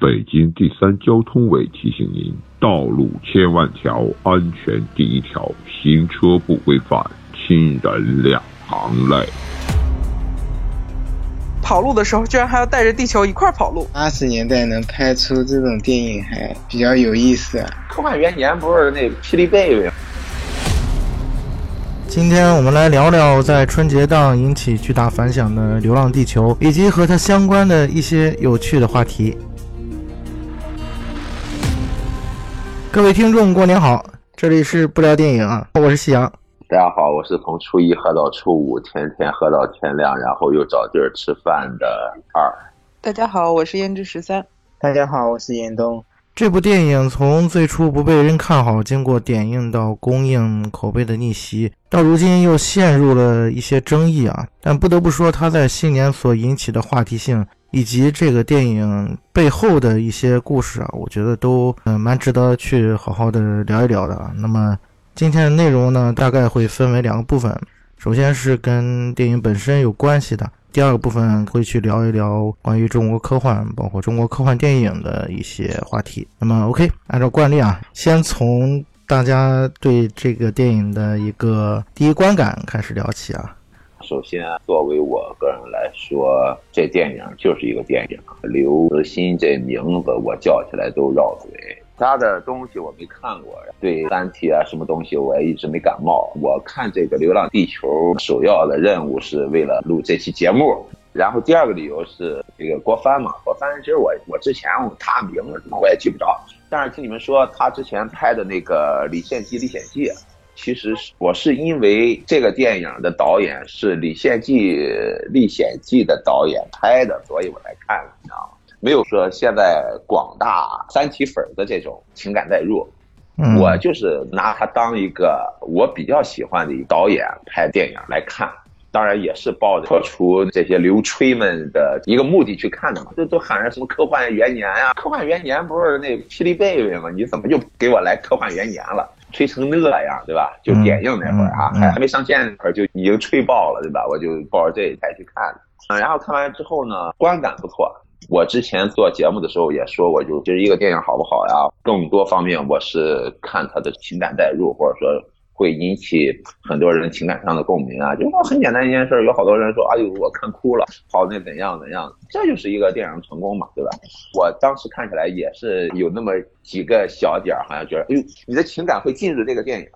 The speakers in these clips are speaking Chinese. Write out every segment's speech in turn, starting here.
北京第三交通委提醒您：道路千万条，安全第一条。行车不规范，亲人两行泪。跑路的时候，居然还要带着地球一块跑路。八十年代能拍出这种电影，还比较有意思啊。科幻元年不是那霹雳贝贝？今天我们来聊聊在春节档引起巨大反响的《流浪地球》，以及和它相关的一些有趣的话题。各位听众，过年好！这里是不聊电影啊，我是夕阳。大家好，我是从初一喝到初五，天天喝到天亮，然后又找地儿吃饭的二。大家好，我是胭脂十三。大家好，我是严冬。这部电影从最初不被人看好，经过点映到公映口碑的逆袭，到如今又陷入了一些争议啊。但不得不说，它在新年所引起的话题性，以及这个电影背后的一些故事啊，我觉得都嗯蛮值得去好好的聊一聊的。那么今天的内容呢，大概会分为两个部分，首先是跟电影本身有关系的。第二个部分会去聊一聊关于中国科幻，包括中国科幻电影的一些话题。那么，OK，按照惯例啊，先从大家对这个电影的一个第一观感开始聊起啊。首先，作为我个人来说，这电影就是一个电影。刘慈欣这名字我叫起来都绕嘴。他的东西我没看过，对《三体》啊什么东西我也一直没感冒。我看这个《流浪地球》，首要的任务是为了录这期节目。然后第二个理由是这个郭帆嘛，郭帆其实我我之前他名字我也记不着，但是听你们说他之前拍的那个《李献计历险记》，其实是我是因为这个电影的导演是《李献计历险记》的导演拍的，所以我来看了，你知道吗？没有说现在广大三体粉的这种情感代入，我就是拿他当一个我比较喜欢的导演拍电影来看，当然也是抱着破除这些流吹们的一个目的去看的嘛。这都喊着什么科幻元年呀？科幻元年不是那霹雳贝贝吗？你怎么就给我来科幻元年了？吹成那样，对吧？就点映那会儿啊，还还没上线那会儿就已经吹爆了，对吧？我就抱着这一台去看的，然后看完之后呢，观感不错。我之前做节目的时候也说过，就就是一个电影好不好呀？更多方面我是看他的情感代入，或者说会引起很多人情感上的共鸣啊。就说很简单一件事，有好多人说，哎呦，我看哭了，好那怎样怎样，这就是一个电影成功嘛，对吧？我当时看起来也是有那么几个小点儿，好像觉得，哎呦，你的情感会进入这个电影，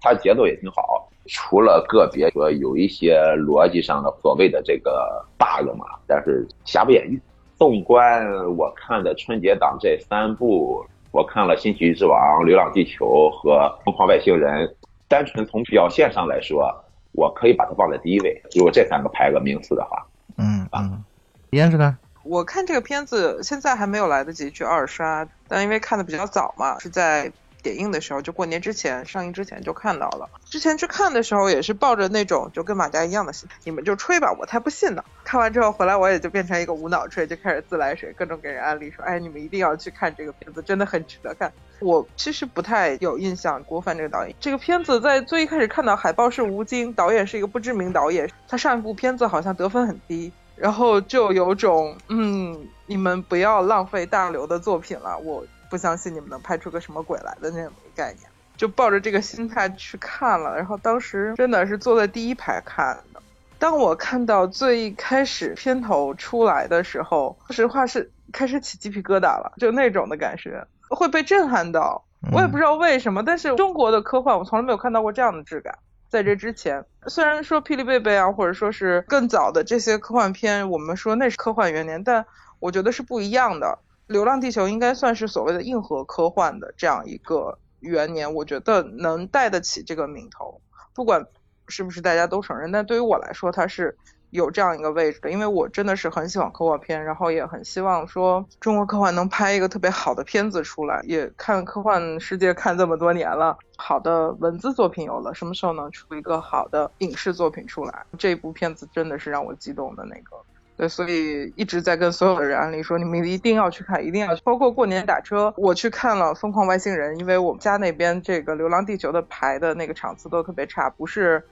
它节奏也挺好，除了个别说有一些逻辑上的所谓的这个 bug 嘛，但是瑕不掩瑜。纵观我看的春节档这三部，我看了《新喜剧之王》《流浪地球》和《疯狂外星人》，单纯从表现上来说，我可以把它放在第一位。如果这三个排个名次的话，嗯嗯，燕子呢？我看这个片子现在还没有来得及去二刷，但因为看的比较早嘛，是在。点映的时候，就过年之前上映之前就看到了。之前去看的时候也是抱着那种就跟马甲一样的心态，你们就吹吧，我才不信呢。看完之后回来，我也就变成一个无脑吹，就开始自来水，各种给人安利说，哎，你们一定要去看这个片子，真的很值得看。我其实不太有印象，郭帆这个导演，这个片子在最一开始看到海报是吴京，导演是一个不知名导演，他上一部片子好像得分很低，然后就有种，嗯，你们不要浪费大刘的作品了，我。不相信你们能拍出个什么鬼来的那种概念，就抱着这个心态去看了，然后当时真的是坐在第一排看的。当我看到最开始片头出来的时候，说实话是开始起鸡皮疙瘩了，就那种的感觉会被震撼到。我也不知道为什么，但是中国的科幻我从来没有看到过这样的质感。在这之前，虽然说霹雳贝贝啊，或者说是更早的这些科幻片，我们说那是科幻元年，但我觉得是不一样的。《流浪地球》应该算是所谓的硬核科幻的这样一个元年，我觉得能带得起这个名头，不管是不是大家都承认，但对于我来说，它是有这样一个位置的，因为我真的是很喜欢科幻片，然后也很希望说中国科幻能拍一个特别好的片子出来，也看科幻世界看这么多年了，好的文字作品有了，什么时候能出一个好的影视作品出来？这部片子真的是让我激动的那个。对，所以一直在跟所有的人安利说，你们一定要去看，一定要去包括过年打车，我去看了《疯狂外星人》，因为我们家那边这个《流浪地球》的排的那个场次都特别差，不是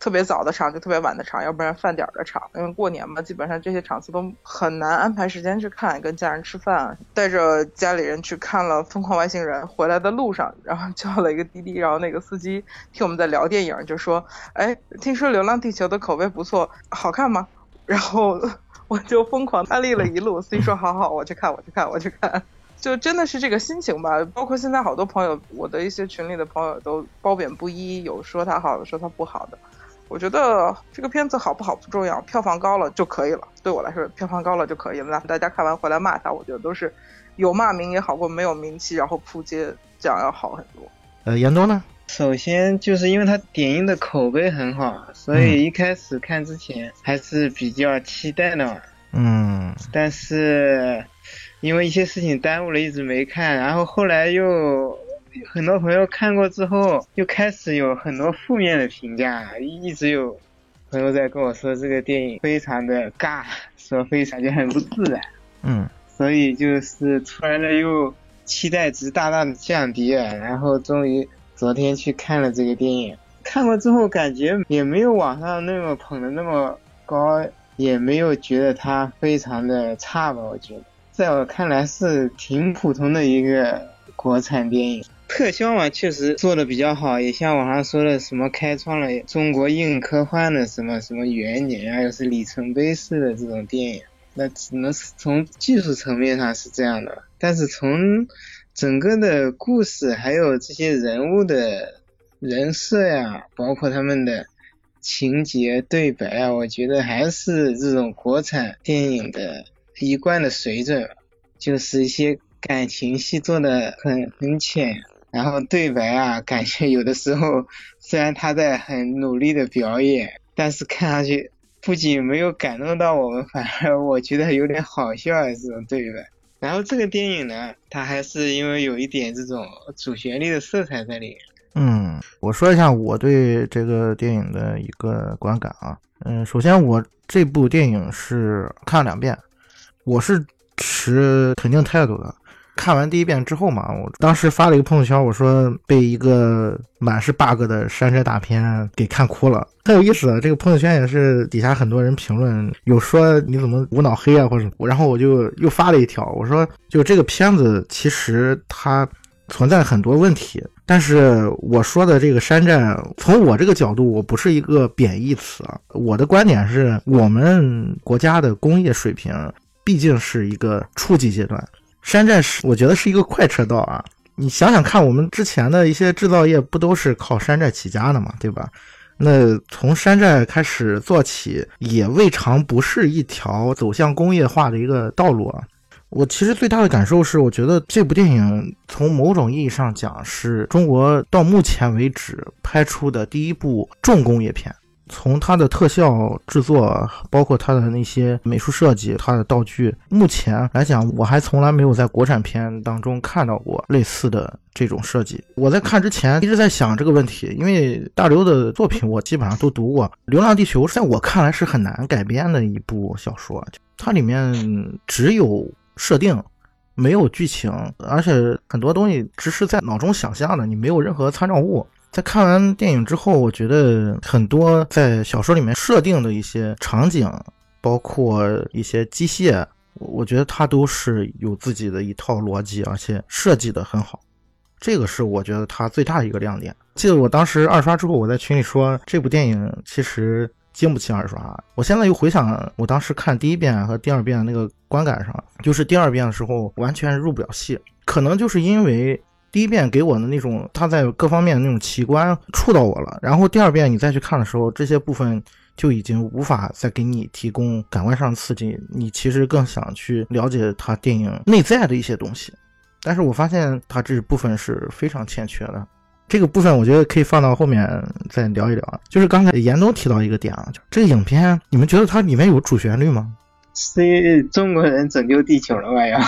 特别早的场就特别晚的场，要不然饭点儿的场。因为过年嘛，基本上这些场次都很难安排时间去看，跟家人吃饭，带着家里人去看了《疯狂外星人》，回来的路上，然后叫了一个滴滴，然后那个司机听我们在聊电影，就说：“哎，听说《流浪地球》的口碑不错，好看吗？”然后 我就疯狂安利了一路，司机说：“好好，我去看，我去看，我去看。”就真的是这个心情吧，包括现在好多朋友，我的一些群里的朋友都褒贬不一，有说他好，的说他不好的。我觉得这个片子好不好不重要，票房高了就可以了。对我来说，票房高了就可以了。大家看完回来骂他，我觉得都是有骂名也好过没有名气，然后扑街这样要好很多。呃，严冬呢？首先就是因为它点映的口碑很好，所以一开始看之前还是比较期待的嘛。嗯，但是。因为一些事情耽误了，一直没看。然后后来又很多朋友看过之后，又开始有很多负面的评价，一直有朋友在跟我说这个电影非常的尬，说非常就很不自然。嗯，所以就是突然的又期待值大大的降低了。然后终于昨天去看了这个电影，看过之后感觉也没有网上那么捧的那么高，也没有觉得它非常的差吧，我觉得。在我看来是挺普通的一个国产电影，特效嘛确实做的比较好，也像网上说的什么开创了中国硬科幻的什么什么元年啊，又是里程碑式的这种电影，那只能是从技术层面上是这样的，但是从整个的故事还有这些人物的人设呀，包括他们的情节对白啊，我觉得还是这种国产电影的。一贯的水准，就是一些感情戏做的很很浅，然后对白啊，感觉有的时候虽然他在很努力的表演，但是看上去不仅没有感动到我们，反而我觉得有点好笑啊这种对白。然后这个电影呢，它还是因为有一点这种主旋律的色彩在里面。嗯，我说一下我对这个电影的一个观感啊，嗯，首先我这部电影是看了两遍。我是持肯定态度的。看完第一遍之后嘛，我当时发了一个朋友圈，我说被一个满是 bug 的山寨大片给看哭了，很有意思。这个朋友圈也是底下很多人评论，有说你怎么无脑黑啊，或者什么然后我就又发了一条，我说就这个片子其实它存在很多问题，但是我说的这个山寨，从我这个角度，我不是一个贬义词啊，我的观点是我们国家的工业水平。毕竟是一个初级阶段，山寨是我觉得是一个快车道啊！你想想看，我们之前的一些制造业不都是靠山寨起家的嘛，对吧？那从山寨开始做起，也未尝不是一条走向工业化的一个道路啊！我其实最大的感受是，我觉得这部电影从某种意义上讲，是中国到目前为止拍出的第一部重工业片。从它的特效制作，包括它的那些美术设计、它的道具，目前来讲，我还从来没有在国产片当中看到过类似的这种设计。我在看之前一直在想这个问题，因为大刘的作品我基本上都读过，《流浪地球》在我看来是很难改编的一部小说，它里面只有设定，没有剧情，而且很多东西只是在脑中想象的，你没有任何参照物。在看完电影之后，我觉得很多在小说里面设定的一些场景，包括一些机械，我觉得它都是有自己的一套逻辑，而且设计的很好。这个是我觉得它最大的一个亮点。记得我当时二刷之后，我在群里说这部电影其实经不起二刷。我现在又回想我当时看第一遍和第二遍那个观感上，就是第二遍的时候完全入不了戏，可能就是因为。第一遍给我的那种，他在各方面的那种奇观触到我了。然后第二遍你再去看的时候，这些部分就已经无法再给你提供感官上的刺激。你其实更想去了解他电影内在的一些东西。但是我发现他这部分是非常欠缺的。这个部分我觉得可以放到后面再聊一聊。就是刚才严冬提到一个点啊，就这个影片，你们觉得它里面有主旋律吗？是中国人拯救地球了吧？要。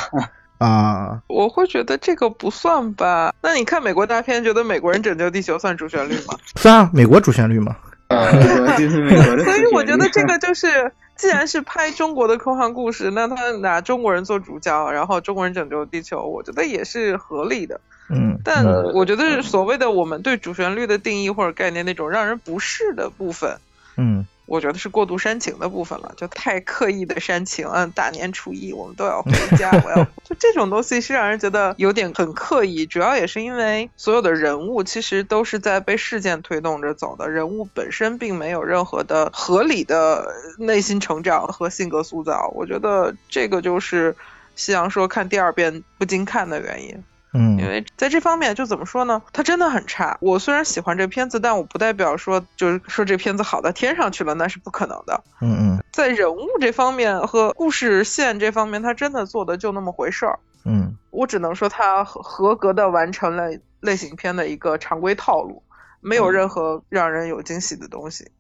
啊，我会觉得这个不算吧？那你看美国大片，觉得美国人拯救地球算主旋律吗？算啊，美国主旋律嘛。啊，就是美国的。所以我觉得这个就是，既然是拍中国的科幻故事，那他拿中国人做主角，然后中国人拯救地球，我觉得也是合理的。嗯，但呃我觉得所谓的我们对主旋律的定义或者概念那种让人不适的部分，嗯我觉得是过度煽情的部分了，就太刻意的煽情。嗯，大年初一我们都要回家，我要 就这种东西是让人觉得有点很刻意。主要也是因为所有的人物其实都是在被事件推动着走的，人物本身并没有任何的合理的内心成长和性格塑造。我觉得这个就是夕阳说看第二遍不禁看的原因。嗯因为在这方面就怎么说呢，它真的很差。我虽然喜欢这片子，但我不代表说就是说这片子好到天上去了，那是不可能的。嗯嗯在人物这方面和故事线这方面，它真的做的就那么回事儿。嗯我只能说它合合格的完成了类型片的一个常规套路，没有任何让人有惊喜的东西。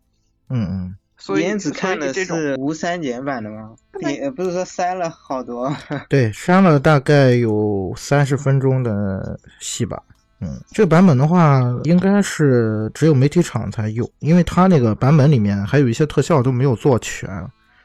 嗯嗯，所以燕子看的是无删减版的吗？你呃不是说删了好多？对，删了大概有三十分钟的戏吧。嗯，这个版本的话，应该是只有媒体场才有，因为它那个版本里面还有一些特效都没有做全，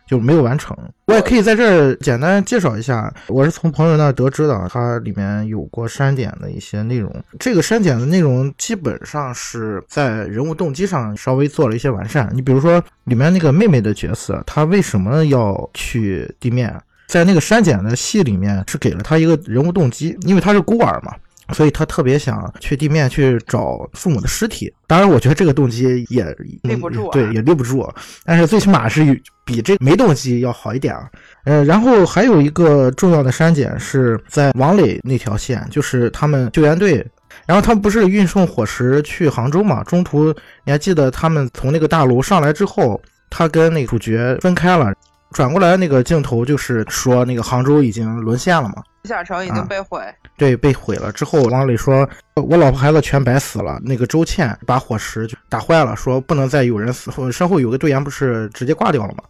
就没有完成。我也可以在这儿简单介绍一下，我是从朋友那儿得知的，它里面有过删减的一些内容。这个删减的内容基本上是在人物动机上稍微做了一些完善。你比如说里面那个妹妹的角色，她为什么要去地面？在那个删减的戏里面是给了她一个人物动机，因为她是孤儿嘛。所以他特别想去地面去找父母的尸体。当然，我觉得这个动机也立不住啊对，也立不住。但是最起码是比这没动机要好一点啊。呃，然后还有一个重要的删减是在王磊那条线，就是他们救援队，然后他们不是运送伙食去杭州嘛？中途你还记得他们从那个大楼上来之后，他跟那个主角分开了，转过来那个镜头就是说那个杭州已经沦陷了嘛。下城已啊经被毁，对，被毁了之后，王磊说：“我老婆孩子全白死了。”那个周倩把火石就打坏了，说不能再有人死。身后有个队员不是直接挂掉了吗？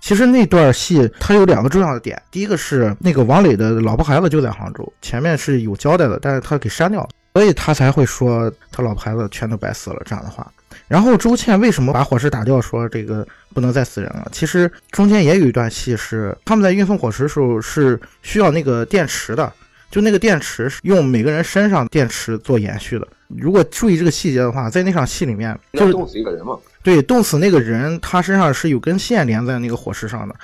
其实那段戏它有两个重要的点，第一个是那个王磊的老婆孩子就在杭州，前面是有交代的，但是他给删掉了，所以他才会说他老婆孩子全都白死了这样的话。然后周倩为什么把火石打掉，说这个不能再死人了？其实中间也有一段戏是他们在运送火石的时候是需要那个电池的，就那个电池是用每个人身上电池做延续的。如果注意这个细节的话，在那场戏里面，就是冻死一个人嘛。对冻死那个人，他身上是有根线连在那个火石上的，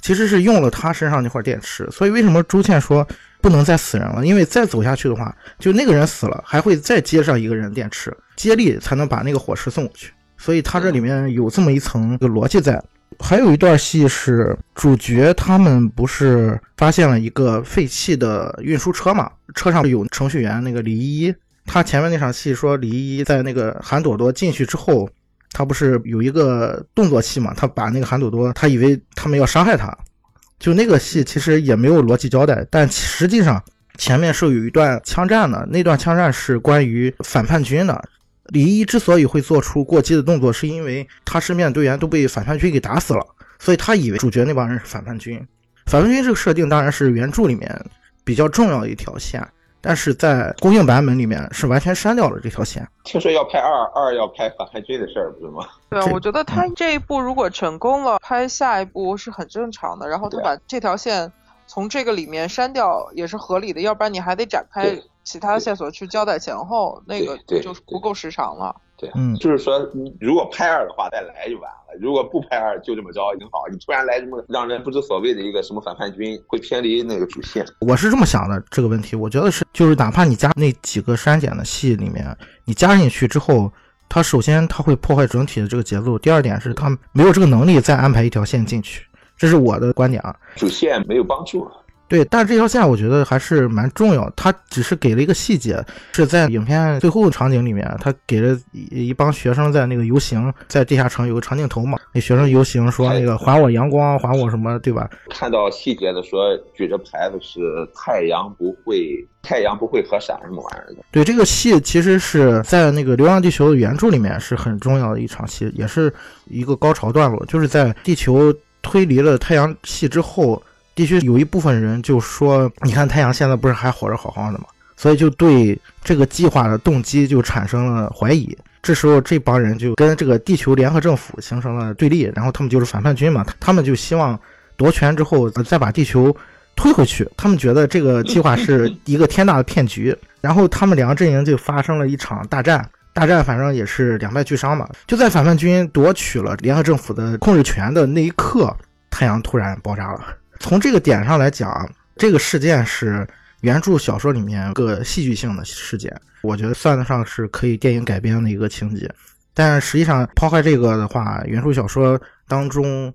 其实是用了他身上那块电池。所以为什么朱倩说不能再死人了？因为再走下去的话，就那个人死了，还会再接上一个人电池，接力才能把那个火石送过去。所以他这里面有这么一层个逻辑在。还有一段戏是主角他们不是发现了一个废弃的运输车嘛？车上有程序员那个李依依，他前面那场戏说李依依在那个韩朵朵进去之后，他不是有一个动作戏嘛？他把那个韩朵朵，他以为他们要伤害他，就那个戏其实也没有逻辑交代，但实际上前面是有一段枪战的，那段枪战是关于反叛军的。李一之所以会做出过激的动作，是因为他身边的队员都被反叛军给打死了，所以他以为主角那帮人是反叛军。反叛军这个设定当然是原著里面比较重要的一条线，但是在公映版本里面是完全删掉了这条线。听说要拍二，二要拍反叛军的事儿，不是吗？对啊，我觉得他这一部如果成功了，拍下一部是很正常的。然后他把这条线从这个里面删掉也是合理的，要不然你还得展开对其他线索去交代前后，那个就不够时长了。对，嗯就是说，你如果拍二的话，再来就完了；如果不拍二，就这么着挺好。你突然来这么让人不知所谓的一个什么反叛军，会偏离那个主线。我是这么想的，这个问题，我觉得是就是哪怕你加那几个删减的戏里面，你加进去之后，它首先它会破坏整体的这个节奏，第二点是它没有这个能力再安排一条线进去，这是我的观点啊。主线没有帮助。对，但是这条线我觉得还是蛮重要，他只是给了一个细节，是在影片最后的场景里面，他给了一一帮学生在那个游行，在地下城有个长镜头嘛，那学生游行说那个还我阳光，还我什么，对吧？看到细节的说，举着牌子是太阳不会，太阳不会合闪什么玩意儿的。对，这个戏其实是在那个《流浪地球》的原著里面是很重要的一场戏，也是一个高潮段落，就是在地球推离了太阳系之后，地区有一部分人就说：“你看太阳现在不是还活着好好的吗？”所以就对这个计划的动机就产生了怀疑。这时候这帮人就跟这个地球联合政府形成了对立，然后他们就是反叛军嘛，他们就希望夺权之后再把地球推回去。他们觉得这个计划是 一个天大的骗局，然后他们两个阵营就发生了一场大战。大战反正也是两败俱伤嘛。就在反叛军夺取了联合政府的控制权的那一刻，太阳突然爆炸了。从这个点上来讲，这个事件是原著小说里面个戏剧性的事件，我觉得算得上是可以电影改编的一个情节。但实际上抛开这个的话，原著小说当中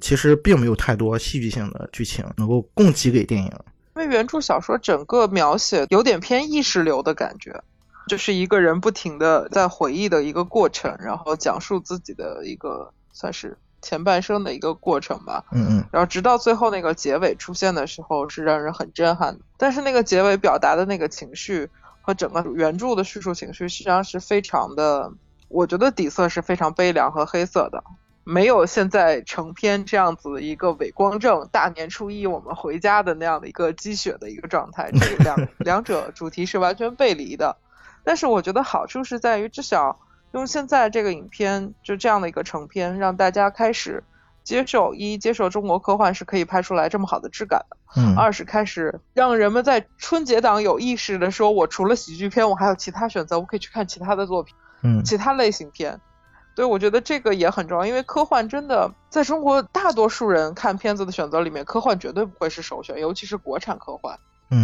其实并没有太多戏剧性的剧情能够供给给电影。因为原著小说整个描写有点偏意识流的感觉。就是一个人不停的在回忆的一个过程，然后讲述自己的一个算是前半生的一个过程吧。嗯嗯。然后直到最后那个结尾出现的时候，是让人很震撼的。但是那个结尾表达的那个情绪和整个原著的叙述情绪，实际上是非常的，我觉得底色是非常悲凉和黑色的，没有现在成片这样子一个伪光正，大年初一我们回家的那样的一个积雪的一个状态。这两 两者主题是完全背离的。但是我觉得好处是在于，至少用现在这个影片就这样的一个成片，让大家开始接受一接受中国科幻是可以拍出来这么好的质感的。嗯。二是开始让人们在春节档有意识的说，我除了喜剧片，我还有其他选择，我可以去看其他的作品，嗯，其他类型片。对，我觉得这个也很重要，因为科幻真的在中国大多数人看片子的选择里面，科幻绝对不会是首选，尤其是国产科幻，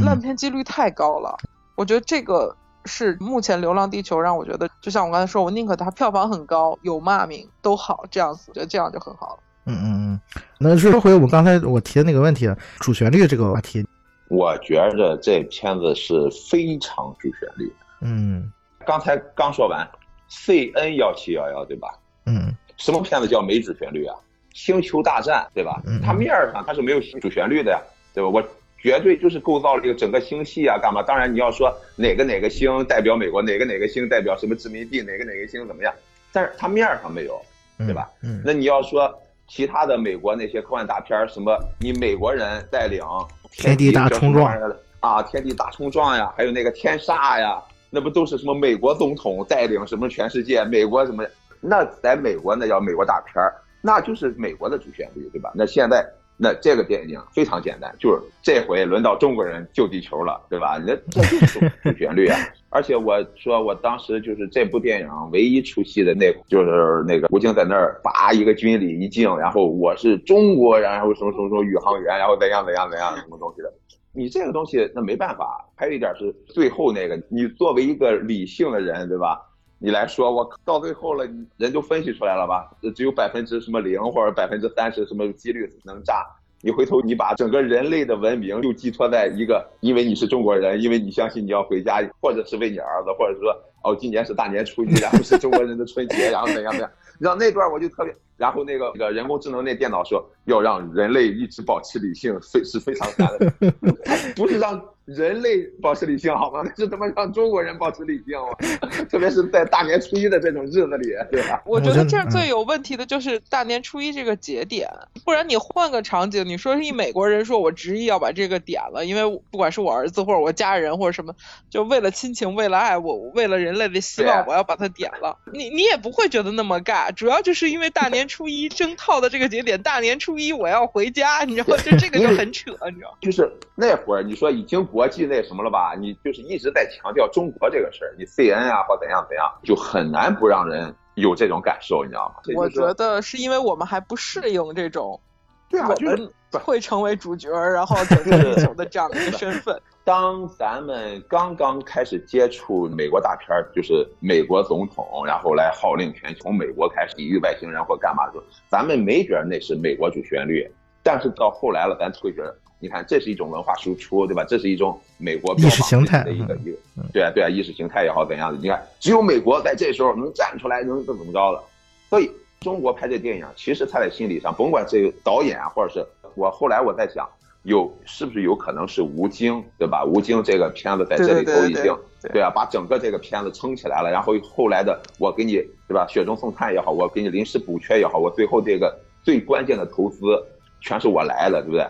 烂片几率太高了。我觉得这个。是目前《流浪地球》让我觉得，就像我刚才说，我宁可它票房很高，有骂名都好，这样子，觉得这样就很好了。嗯嗯嗯。那说回我们刚才我提的那个问题，主旋律这个话题，我觉着这片子是非常主旋律。嗯。刚才刚说完，C N 幺七幺幺对吧？嗯。什么片子叫没主旋律啊？星球大战对吧？它面上它是没有主旋律的呀，对吧？我。绝对就是构造了一个整个星系啊，干嘛？当然你要说哪个哪个星代表美国，哪个哪个星代表什么殖民地，哪个哪个星怎么样？但是它面上没有，对吧？嗯。那你要说其他的美国那些科幻大片，什么你美国人带领天地大冲撞啊，天地大冲撞呀，还有那个天煞呀，那不都是什么美国总统带领什么全世界？美国什么？那在美国那叫美国大片那就是美国的主旋律，对吧？那现在。那这个电影非常简单，就是这回轮到中国人救地球了，对吧？那这就是主旋律啊！而且我说我当时就是这部电影唯一出戏的那，就是那个吴京在那儿拔一个军礼一敬，然后我是中国人，然后什么什么什么宇航员，然后怎样怎样怎样什么东西的。你这个东西那没办法。还有一点是最后那个，你作为一个理性的人，对吧？你来说，我到最后了，人就分析出来了吧？只有百分之什么零或者百分之三十什么几率能炸？你回头你把整个人类的文明就寄托在一个，因为你是中国人，因为你相信你要回家，或者是为你儿子，或者说哦今年是大年初一，然后是中国人的春节，然后怎样怎样？你知道那段我就特别，然后那个那个人工智能那电脑说要让人类一直保持理性，非是非常难的，不是让。人类保持理性好吗？那是他妈让中国人保持理性吗？特别是在大年初一的这种日子里，对吧？我觉得这儿最有问题的就是大年初一这个节点，不然你换个场景，你说是一美国人说我执意要把这个点了，因为不管是我儿子或者我家人或者什么，就为了亲情，为了爱，我为了人类的希望，我要把它点了。你你也不会觉得那么尬，主要就是因为大年初一征套的这个节点，大年初一我要回家，你知道吗？就这个就很扯，你知道吗？就是那会儿你说已经。国际那什么了吧？你就是一直在强调中国这个事儿，你 C N 啊或怎样怎样，就很难不让人有这种感受，你知道吗？我觉得是因为我们还不适应这种，对啊，我们会成为主角，然后拯救地球的这样的一个身份。当咱们刚刚开始接触美国大片儿，就是美国总统然后来号令全球，从美国开始抵御外星人或干嘛的时候，咱们没觉得那是美国主旋律，但是到后来了，咱会觉得。你看，这是一种文化输出，对吧？这是一种美国意识形态的一个一个，对啊对啊，意识形态也好怎样的？你看，只有美国在这时候能站出来，能怎么着了。所以，中国拍这电影，其实他在心理上，甭管是导演啊，或者是我后来我在想，有是不是有可能是吴京，对吧？吴京这个片子在这里头已经对啊，把整个这个片子撑起来了。然后后来的我给你，对吧？雪中送炭也好，我给你临时补缺也好，我最后这个最关键的投资全是我来了，对不对？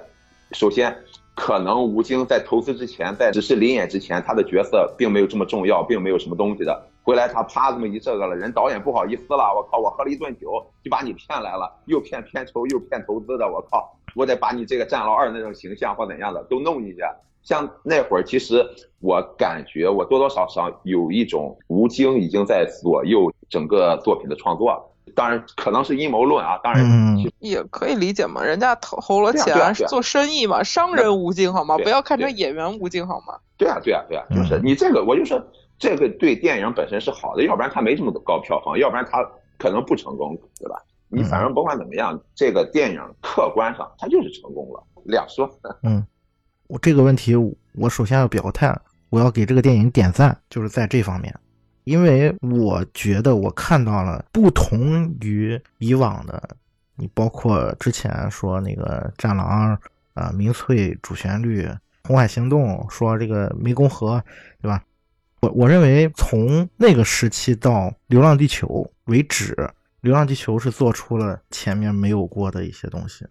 首先，可能吴京在投资之前，在只是临演之前，他的角色并没有这么重要，并没有什么东西的。回来他啪这么一这个了，人导演不好意思了，我靠，我喝了一顿酒就把你骗来了，又骗片酬又骗投资的，我靠，我得把你这个战狼二那种形象或怎样的都弄进去。像那会儿，其实我感觉我多多少少有一种吴京已经在左右整个作品的创作了。当然，可能是阴谋论啊。当然，也可以理解嘛。人家投投了钱做生意嘛，商人吴京好吗？不要看成演员吴京好吗？对啊，对啊，对啊，就是你这个，我就说这个对电影本身是好的，要不然它没这么高票房，要不然它可能不成功，对吧？你反正甭管怎么样，这个电影客观上它就是成功了，两说。嗯。我这个问题，我首先要表态，我要给这个电影点赞，就是在这方面，因为我觉得我看到了不同于以往的，你包括之前说那个《战狼》啊，民粹主旋律，《红海行动》说这个湄公河，对吧？我我认为从那个时期到《流浪地球》为止，《流浪地球》是做出了前面没有过的一些东西。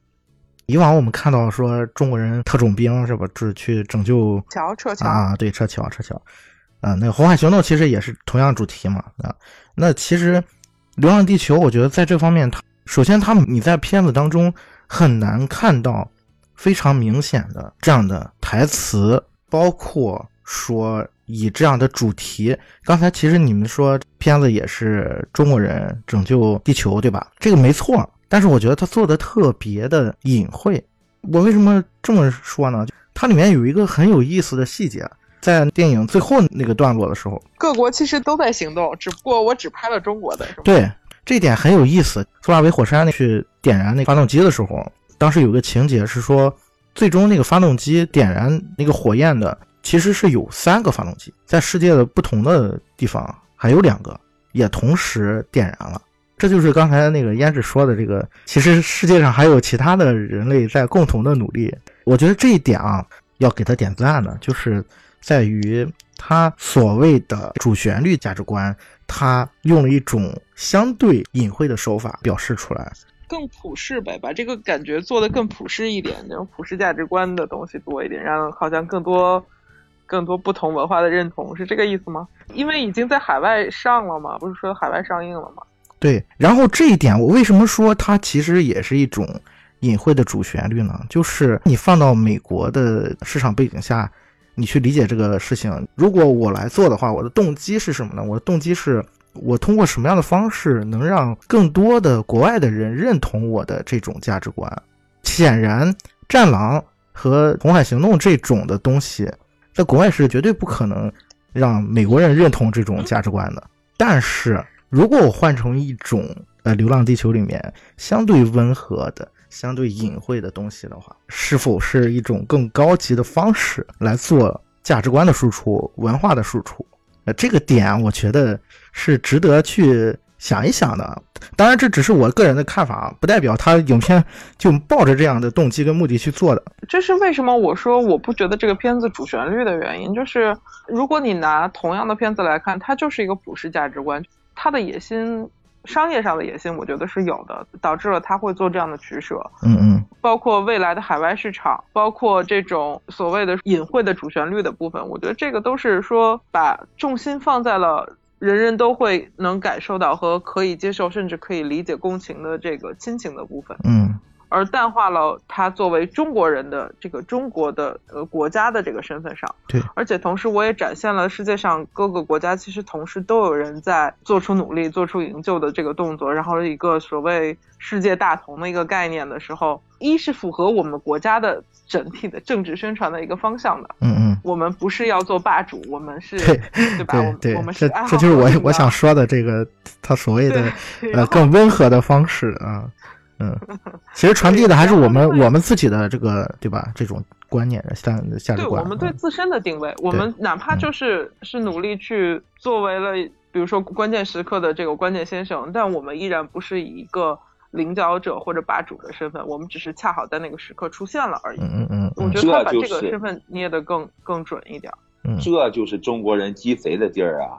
以往我们看到说中国人特种兵是吧，就是去拯救桥撤桥啊，对，撤桥撤桥，啊，那个红海行动其实也是同样主题嘛，啊，那其实《流浪地球》我觉得在这方面，它首先他们你在片子当中很难看到非常明显的这样的台词，包括说以这样的主题，刚才其实你们说片子也是中国人拯救地球，对吧？这个没错。但是我觉得他做的特别的隐晦，我为什么这么说呢？它里面有一个很有意思的细节，在电影最后那个段落的时候，各国其实都在行动，只不过我只拍了中国的。对，这一点很有意思。苏拉维火山去点燃那发动机的时候，当时有个情节是说，最终那个发动机点燃那个火焰的，其实是有三个发动机，在世界的不同的地方还有两个也同时点燃了。这就是刚才那个胭脂说的这个，其实世界上还有其他的人类在共同的努力。我觉得这一点啊，要给他点赞的，就是在于他所谓的主旋律价值观，他用了一种相对隐晦的手法表示出来，更普世呗，把这个感觉做得更普世一点，那种普世价值观的东西多一点，让好像更多、更多不同文化的认同，是这个意思吗？因为已经在海外上了嘛，不是说海外上映了吗？对，然后这一点我为什么说它其实也是一种隐晦的主旋律呢？就是你放到美国的市场背景下，你去理解这个事情。如果我来做的话，我的动机是什么呢？我的动机是我通过什么样的方式能让更多的国外的人认同我的这种价值观？显然，《战狼》和《红海行动》这种的东西，在国外是绝对不可能让美国人认同这种价值观的。但是，如果我换成一种呃《流浪地球》里面相对温和的、相对隐晦的东西的话，是否是一种更高级的方式来做价值观的输出、文化的输出？呃，这个点我觉得是值得去想一想的。当然，这只是我个人的看法，不代表他影片就抱着这样的动机跟目的去做的。这是为什么我说我不觉得这个片子主旋律的原因，就是如果你拿同样的片子来看，它就是一个普世价值观。它的野心，商业上的野心，我觉得是有的，导致了他会做这样的取舍。嗯嗯，包括未来的海外市场，包括这种所谓的隐晦的主旋律的部分，我觉得这个都是说把重心放在了人人都会能感受到和可以接受，甚至可以理解共情的这个亲情的部分。嗯。而淡化了他作为中国人的这个中国的呃国家的这个身份上，对，而且同时我也展现了世界上各个国家其实同时都有人在做出努力、做出营救的这个动作，然后一个所谓世界大同的一个概念的时候，一是符合我们国家的整体的政治宣传的一个方向的，嗯嗯，我们不是要做霸主，我们是对对吧？对，我们是这就是我我想说的这个他所谓的呃更温和的方式啊。嗯，其实传递的还是我们我们自己的这个对吧？这种观念、价价值观。对，我们对自身的定位，我们哪怕就是是努力去作为了，比如说关键时刻的这个关键先生，但我们依然不是以一个领导者或者霸主的身份，我们只是恰好在那个时刻出现了而已。嗯嗯嗯，我觉得他把这个身份捏得更更准一点。这就是中国人鸡贼的地儿啊！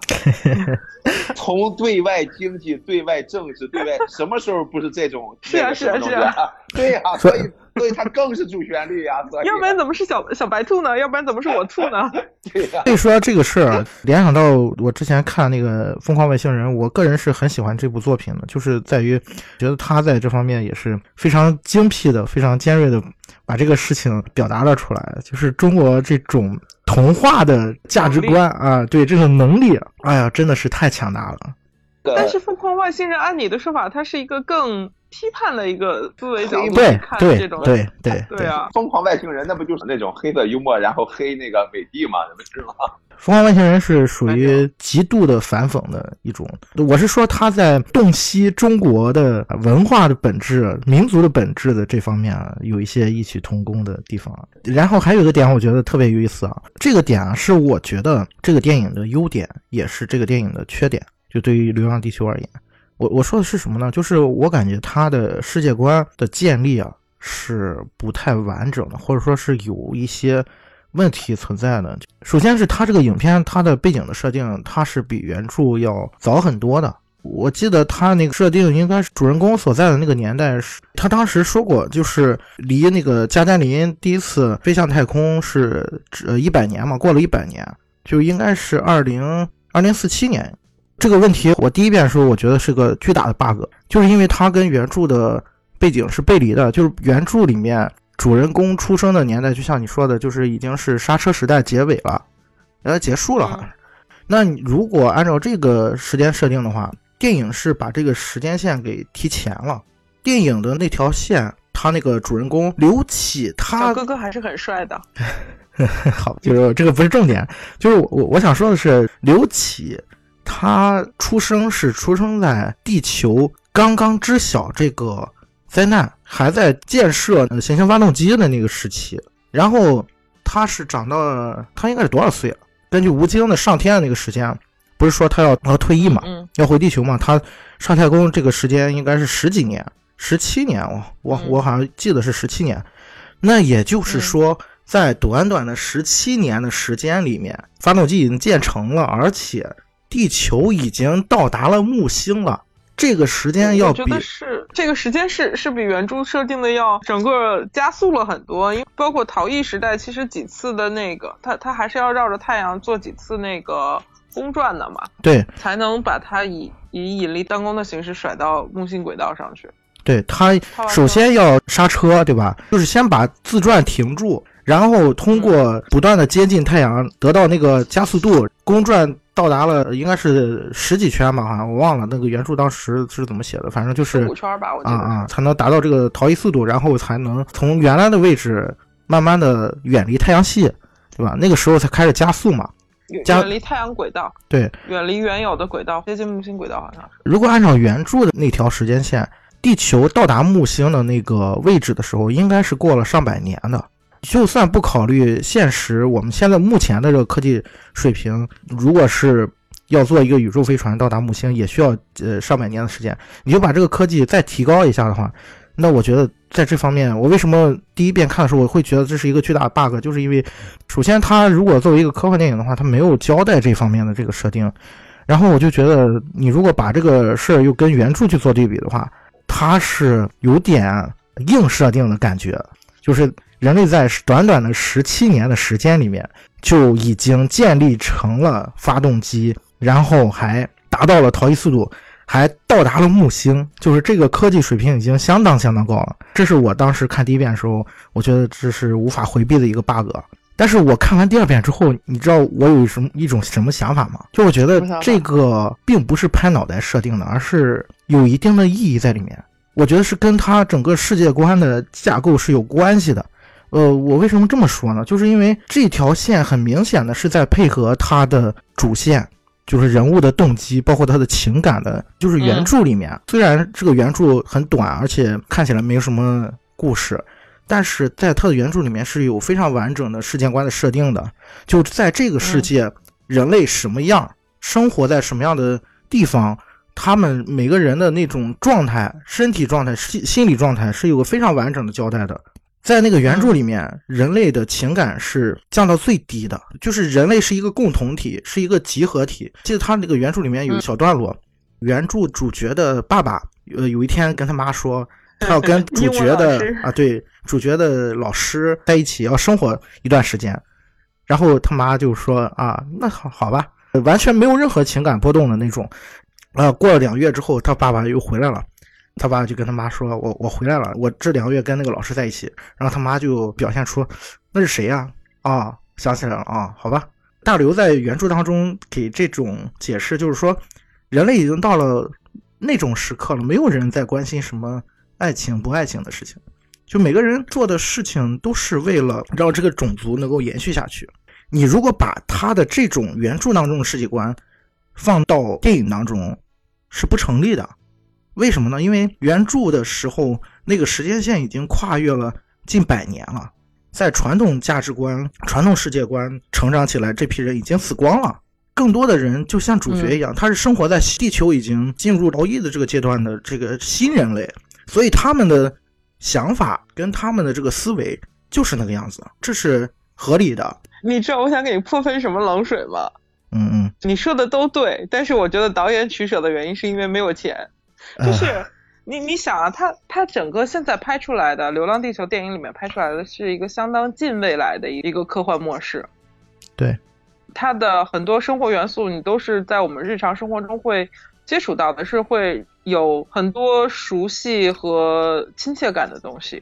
从对外经济、对外政治、对外，什么时候不是这种？是啊是啊是啊，对呀，所以所以它更是主旋律呀。所以要不然怎么是小小白兔呢？要不然怎么是我兔呢？对呀、所以说这个事儿，联想到我之前看那个《疯狂外星人》，我个人是很喜欢这部作品的，就是在于觉得他在这方面也是非常精辟的、非常尖锐的把这个事情表达了出来，就是中国这种童话的价值观啊，对这种能力，哎呀，真的是太强大了。但是《疯狂外星人》按你的说法，它是一个更批判了一个思维角度对去看对这种对对 对啊，疯狂外星人那不就是那种黑色幽默，然后黑那个美帝嘛？那不是吗？疯狂外星人是属于极度的反讽的一种，我是说他在洞悉中国的文化的本质、民族的本质的这方面啊，有一些异曲同工的地方。然后还有一个点，我觉得特别有意思啊，这个点啊是我觉得这个电影的优点，也是这个电影的缺点。就对于《流浪地球》而言，我我说的是什么呢？就是我感觉他的世界观的建立啊是不太完整的，或者说是有一些问题存在的。首先是他这个影片它的背景的设定，它是比原著要早很多的。我记得他那个设定应该是主人公所在的那个年代是，他当时说过，就是离那个加加林第一次飞向太空是呃一百年嘛，过了一百年，就应该是二零二零四七年。这个问题我第一遍的时候，我觉得是个巨大的 bug，就是因为它跟原著的背景是背离的，就是原著里面主人公出生的年代，就像你说的，就是已经是刹车时代结尾了，呃，结束了。嗯那你如果按照这个时间设定的话，电影是把这个时间线给提前了。电影的那条线，他那个主人公刘启，他哥哥还是很帅的。好，就是这个不是重点，就是我我我想说的是，刘启他出生是出生在地球刚刚知晓这个灾难，还在建设呃行星发动机的那个时期，然后他是长到他应该是多少岁了？根据吴京的上天的那个时间，不是说他要要退役嘛，嗯，要回地球嘛？他上太空这个时间应该是十几年，十七年，我我嗯我好像记得是十七年。那也就是说，在短短的十七年的时间里面，发动机已经建成了，而且地球已经到达了木星了。这个时间要比我觉得是这个时间是是比原著设定的要整个加速了很多，因为包括逃逸时代，其实几次的那个，它它还是要绕着太阳做几次那个公转的嘛，对才能把它以以引力弹弓的形式甩到木星轨道上去。对，它首先要刹车，对吧？就是先把自转停住，然后通过不断的接近太阳，得到那个加速度，公转到达了应该是十几圈吧，好像我忘了那个原著当时是怎么写的，反正就是五圈吧，我记啊。啊，才能达到这个逃逸速度，然后才能从原来的位置慢慢的远离太阳系，对吧？那个时候才开始加速嘛。远离太阳轨道，对，远离原有的轨道，接近木星轨道好像是。如果按照原著的那条时间线，地球到达木星的那个位置的时候，应该是过了上百年的。就算不考虑现实，我们现在目前的这个科技水平，如果是要做一个宇宙飞船到达木星，也需要呃上百年的时间。你就把这个科技再提高一下的话，那我觉得在这方面，我为什么第一遍看的时候我会觉得这是一个巨大的 bug，就是因为首先它如果作为一个科幻电影的话，它没有交代这方面的这个设定。然后我就觉得，你如果把这个事儿又跟原著去做对比的话，它是有点硬设定的感觉，就是人类在短短的十七年的时间里面，就已经建立成了发动机，然后还达到了逃逸速度，还到达了木星，就是这个科技水平已经相当相当高了。这是我当时看第一遍的时候，我觉得这是无法回避的一个 bug。但是我看完第二遍之后，你知道我有什么一种什么想法吗？就我觉得这个并不是拍脑袋设定的，而是有一定的意义在里面。我觉得是跟他整个世界观的架构是有关系的。呃，我为什么这么说呢？就是因为这条线很明显的是在配合他的主线，就是人物的动机，包括他的情感的。就是原著里面，虽然这个原著很短，而且看起来没有什么故事，但是在它的原著里面是有非常完整的世界观的设定的。就在这个世界，人类什么样，生活在什么样的地方，他们每个人的那种状态、身体状态、心心理状态是有个非常完整的交代的。在那个原著里面，人类的情感是降到最低的，就是人类是一个共同体，是一个集合体。记得他那个原著里面有一小段落，原著主角的爸爸，呃，有一天跟他妈说：“他要跟主角的 啊，对主角的老师在一起要生活一段时间，然后他妈就说啊，那好好吧，完全没有任何情感波动的那种。啊，过了两月之后，他爸爸又回来了，他爸就跟他妈说：“我我回来了，我这两个月跟那个老师在一起。”然后他妈就表现出那是谁呀？啊，想起来了啊，好吧。大刘在原著当中给这种解释，就是说人类已经到了那种时刻了，没有人在关心什么爱情不爱情的事情，就每个人做的事情都是为了让这个种族能够延续下去。你如果把他的这种原著当中的世界观放到电影当中，是不成立的。为什么呢？因为原著的时候那个时间线已经跨越了近百年了，在传统价值观、传统世界观成长起来，这批人已经死光了。更多的人就像主角一样，他是生活在地球已经进入劳役的这个阶段的这个新人类，所以他们的想法跟他们的这个思维就是那个样子，这是合理的。你知道我想给你泼盆什么冷水吗？嗯嗯，你说的都对，但是我觉得导演取舍的原因是因为没有钱，就是。你你想啊，他他整个现在拍出来的《流浪地球》电影里面拍出来的是一个相当近未来的一个科幻末世，对，它的很多生活元素你都是在我们日常生活中会接触到的，是会有很多熟悉和亲切感的东西，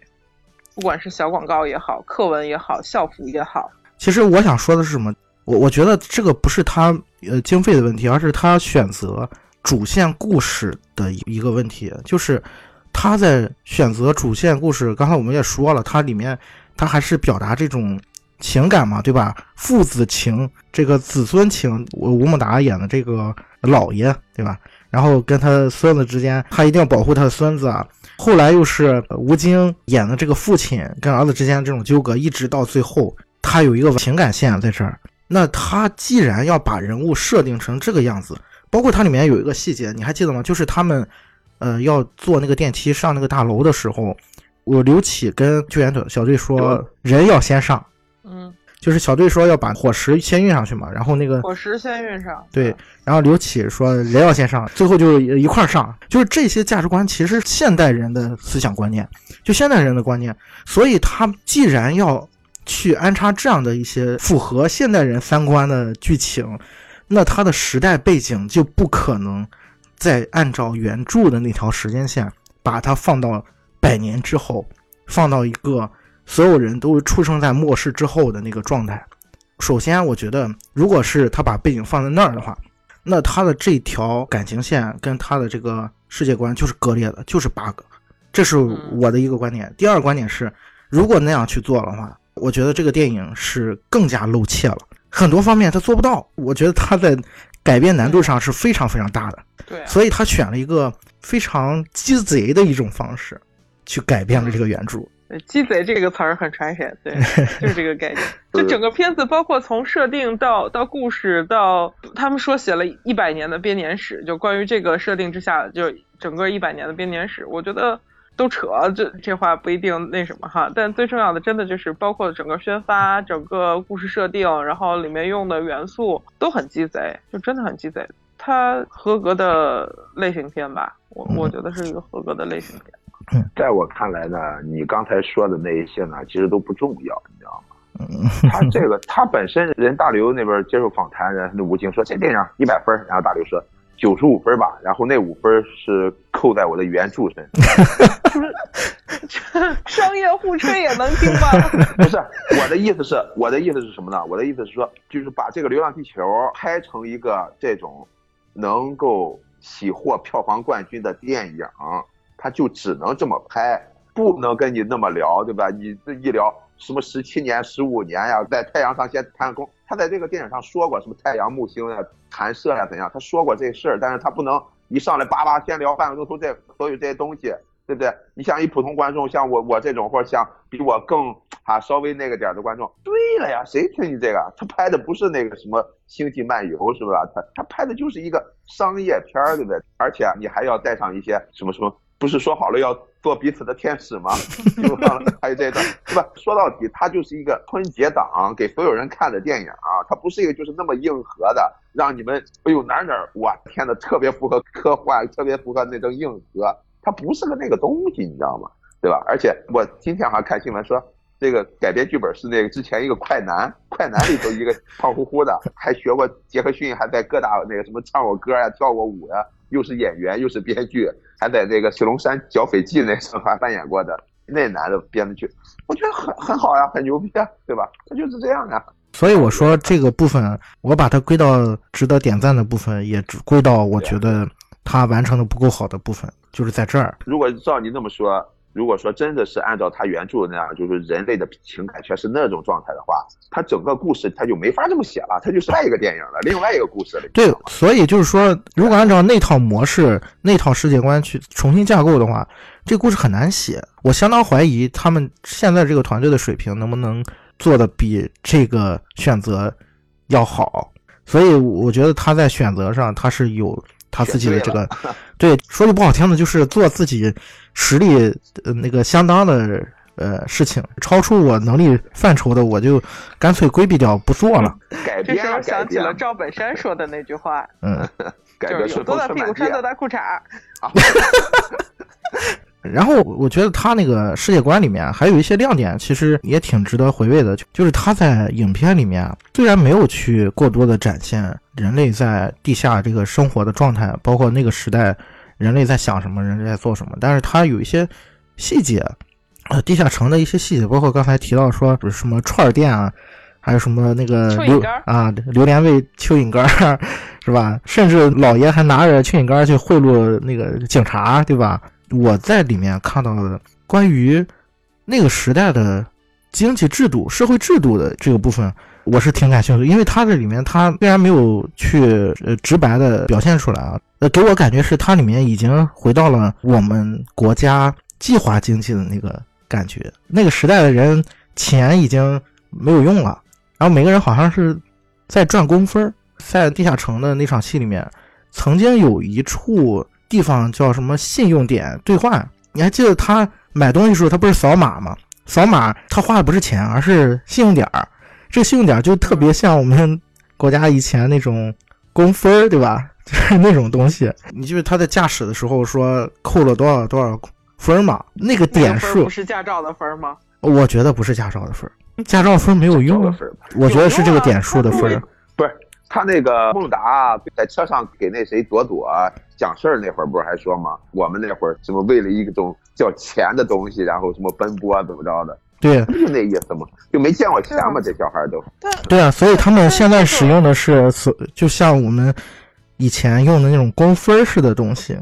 不管是小广告也好，课文也好，校服也好。其实我想说的是什么？我我觉得这个不是他呃经费的问题，而是他选择。主线故事的一个问题，就是他在选择主线故事。刚才我们也说了，它里面他还是表达这种情感嘛，对吧？父子情，这个子孙情。吴孟达演的这个老爷，对吧？然后跟他孙子之间，他一定要保护他的孙子啊。后来又是吴京演的这个父亲跟儿子之间的这种纠葛，一直到最后，他有一个情感线在这儿。那他既然要把人物设定成这个样子，包括它里面有一个细节，你还记得吗？就是他们，呃，要坐那个电梯上那个大楼的时候，我刘启跟救援队小队说，人要先上。嗯，就是小队说要把伙食先运上去嘛，然后那个伙食先运上。对，然后刘启说人要先上，最后就一块上。就是这些价值观，其实现代人的思想观念，就现代人的观念。所以他既然要去安插这样的一些符合现代人三观的剧情。那它的时代背景就不可能再按照原著的那条时间线把它放到百年之后，放到一个所有人都出生在末世之后的那个状态。首先，我觉得如果是他把背景放在那儿的话，那他的这条感情线跟他的这个世界观就是割裂的，就是 bug。这是我的一个观点。第二个观点是，如果那样去做的话，我觉得这个电影是更加露怯了。很多方面他做不到，我觉得他在改编难度上是非常非常大的。对，所以他选了一个非常鸡贼的一种方式，去改变了这个原著。鸡贼这个词儿很传神，对，就是这个概念。就整个片子，包括从设定到到故事，到他们说写了一百年的编年史，就关于这个设定之下，就整个一百年的编年史，我觉得。都扯，这这话不一定那什么哈，但最重要的真的就是包括整个宣发、整个故事设定，然后里面用的元素都很鸡贼，就真的很鸡贼。它合格的类型片吧，我我觉得是一个合格的类型片。在我看来呢，你刚才说的那一些呢，其实都不重要，你知道吗？他这个他本身人大刘那边接受访谈，人那吴京说这电影一百分，然后大刘说。九十五分吧，然后那五分是扣在我的原著身。不是，商业互吹也能听吗？不是，我的意思是，我的意思是什么呢？我的意思是说，就是把这个《流浪地球》拍成一个这种能够喜获票房冠军的电影，它就只能这么拍，不能跟你那么聊，对吧？你这一聊什么十七年、十五年呀，在太阳上先弹弓。他在这个电影上说过什么太阳木星呀、弹射呀怎样？他说过这事儿，但是他不能一上来叭叭先聊半个钟头这所有这些东西，对不对？你像一普通观众，像我我这种，或者像比我更啊稍微那个点的观众，对了呀，谁听你这个？他拍的不是那个什么星际漫游，是吧？他他拍的就是一个商业片儿，对不对？而且你还要带上一些什么什么。不是说好了要做彼此的天使吗？就还有这段，是吧？说到底，它就是一个春节档给所有人看的电影啊，它不是一个就是那么硬核的，让你们哎呦哪哪，我天呐，特别符合科幻，特别符合那种硬核。它不是个那个东西，你知道吗？对吧？而且我今天还看新闻说，这个改编剧本是那个之前一个快男，快男里头一个胖乎乎的，还学过杰克逊，还在各大那个什么唱过歌呀、跳过舞呀，又是演员 又是编剧，还在这个《雪龙山剿匪记》那时候还扮演过的那男的编的剧，我觉得很很好呀，很牛逼啊，对吧？他就是这样啊。所以我说这个部分，我把它归到值得点赞的部分，也归到我觉得他完成的不够好的部分，就是在这儿。如果照你这么说，如果说真的是按照他原著那样，就是人类的情感全是那种状态的话，他整个故事他就没法这么写了，他就是另一个电影了，另外一个故事了。对，所以就是说，如果按照那套模式、那套世界观去重新架构的话，这故事很难写。我相当怀疑他们现在这个团队的水平能不能。做的比这个选择要好，所以我觉得他在选择上他是有他自己的这个，对，说句不好听的，就是做自己实力呃那个相当的呃事情，超出我能力范畴的，我就干脆规避掉不做了。这时候想起了赵本山说的那句话，嗯，就是有多大屁股穿多大裤衩。然后我觉得他那个世界观里面还有一些亮点，其实也挺值得回味的。就是他在影片里面虽然没有去过多的展现人类在地下这个生活的状态，包括那个时代人类在想什么，人类在做什么，但是他有一些细节，呃，地下城的一些细节，包括刚才提到说什么串店啊，还有什么那个榴啊榴莲味蚯蚓干，是吧？甚至老爷还拿着蚯蚓干去贿赂那个警察，对吧？我在里面看到的关于那个时代的经济制度、社会制度的这个部分，我是挺感兴趣的，因为它这里面它虽然没有去呃直白的表现出来啊，呃，给我感觉是它里面已经回到了我们国家计划经济的那个感觉。那个时代的人钱已经没有用了，然后每个人好像是在赚工分儿。在地下城的那场戏里面，曾经有一处。地方叫什么信用点兑换？你还记得他买东西时候，他不是扫码吗？扫码他花的不是钱，而是信用点儿。这信用点就特别像我们国家以前那种工分儿对吧？就是那种东西。你就是他在驾驶的时候说扣了多少多少分嘛？那个点数不是驾照的分吗？我觉得不是驾照的分，驾照分没有用。我觉得是这个点数的分。他那个孟达在车上给那谁朵朵。讲事儿那会儿不是还说吗？我们那会儿什么为了一种叫钱的东西，然后什么奔波怎么着的？对，就 那意思嘛，就没见过钱嘛，这小孩都。对啊，所以他们现在使用的是所，就像我们以前用的那种工分式的东西，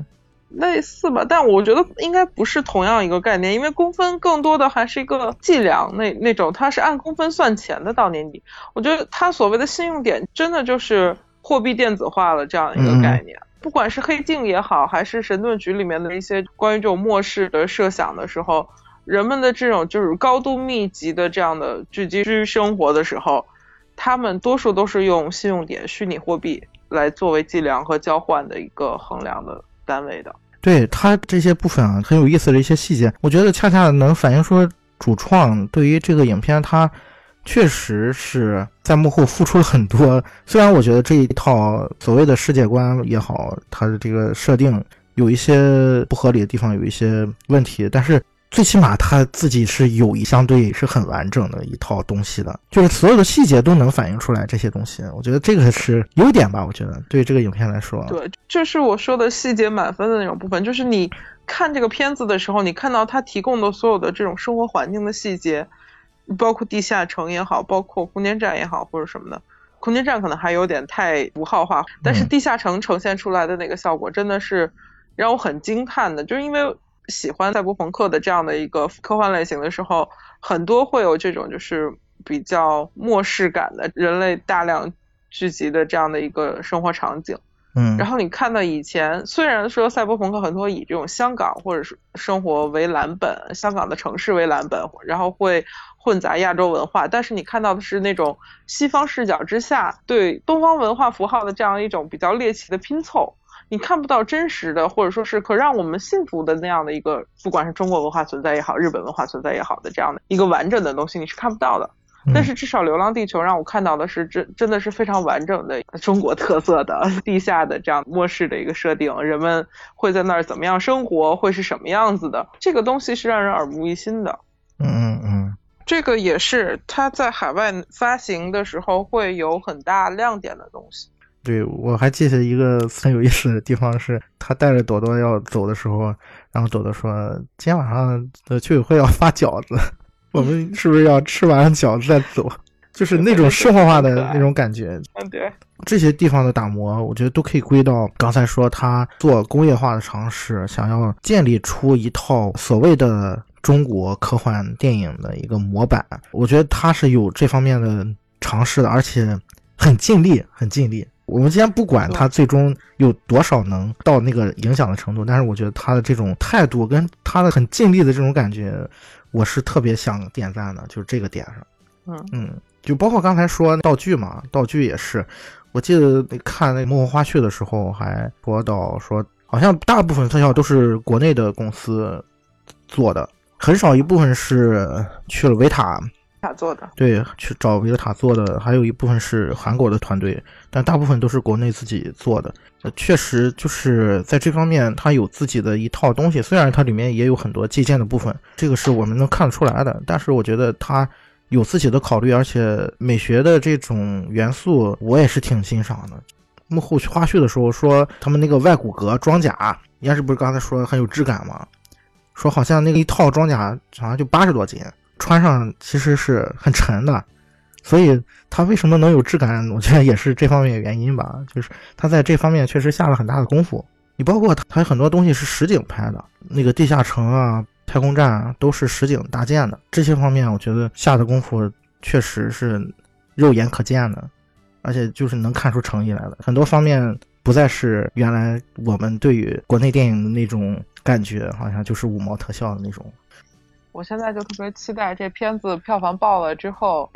类似吧。但我觉得应该不是同样一个概念，因为工分更多的还是一个计量那那种，它是按工分算钱的。到年底，我觉得它所谓的信用点，真的就是货币电子化了这样一个概念。不管是黑镜也好，还是神盾局里面的一些关于这种末世的设想的时候，人们的这种就是高度密集的这样的聚居生活的时候，他们多数都是用信用点、虚拟货币来作为计量和交换的一个衡量的单位的。对他这些部分啊，很有意思的一些细节，我觉得恰恰能反映说主创对于这个影片他。确实是在幕后付出了很多。虽然我觉得这一套所谓的世界观也好，它的这个设定有一些不合理的地方，有一些问题，但是最起码他自己是有一相对是很完整的一套东西的，就是所有的细节都能反映出来这些东西。我觉得这个是优点吧。我觉得对这个影片来说，对，这是我说的细节满分的那种部分。就是你看这个片子的时候，你看到他提供的所有的这种生活环境的细节。包括地下城也好，包括空间站也好，或者什么的，空间站可能还有点太符号化，但是地下城呈现出来的那个效果真的是让我很惊叹的。就是因为喜欢赛博朋克的这样的一个科幻类型的时候，很多会有这种就是比较末世感的人类大量聚集的这样的一个生活场景。嗯，然后你看到以前虽然说赛博朋克很多以这种香港或者是生活为蓝本，香港的城市为蓝本，然后会。混杂亚洲文化，但是你看到的是那种西方视角之下对东方文化符号的这样一种比较猎奇的拼凑，你看不到真实的或者说是可让我们信服的那样的一个，不管是中国文化存在也好，日本文化存在也好的这样的一个完整的东西，你是看不到的。但是至少《流浪地球》让我看到的是真真的是非常完整的中国特色的 地下的这样末世的一个设定，人们会在那儿怎么样生活，会是什么样子的，这个东西是让人耳目一新的。嗯嗯嗯，这个也是它在海外发行的时候会有很大亮点的东西。对，我还记得一个很有意思的地方是，他带着朵朵要走的时候，然后朵朵说：“今天晚上的居委会要发饺子，我们 是不是要吃完饺子再走？”就是那种生活化的那种感觉。嗯，对。这些地方的打磨，我觉得都可以归到刚才说他做工业化的尝试，想要建立出一套所谓的中国科幻电影的一个模板。我觉得他是有这方面的尝试的，而且很尽力，很尽力。我们今天不管他最终有多少能到那个影响的程度，但是我觉得他的这种态度跟他的很尽力的这种感觉，我是特别想点赞的，就是这个点上。嗯嗯，就包括刚才说道具嘛，道具也是，我记得看那幕后花絮的时候还说到说，好像大部分特效都是国内的公司做的，很少一部分是去了维塔。塔做的对，去找维塔做的，还有一部分是韩国的团队，但大部分都是国内自己做的。确实就是在这方面，它有自己的一套东西，虽然它里面也有很多借鉴的部分，这个是我们能看得出来的。但是我觉得它有自己的考虑，而且美学的这种元素，我也是挺欣赏的。幕后花絮的时候说，他们那个外骨骼装甲，也是不是刚才说很有质感吗？说好像那个一套装甲好像就八十多斤。穿上其实是很沉的，所以它为什么能有质感？我觉得也是这方面原因吧。就是它在这方面确实下了很大的功夫。你包括它，它有很多东西是实景拍的，那个地下城啊、太空站啊，都是实景搭建的。这些方面，我觉得下的功夫确实是肉眼可见的，而且就是能看出诚意来的。很多方面不再是原来我们对于国内电影的那种感觉，好像就是五毛特效的那种。我现在就特别期待这片子票房爆了之后，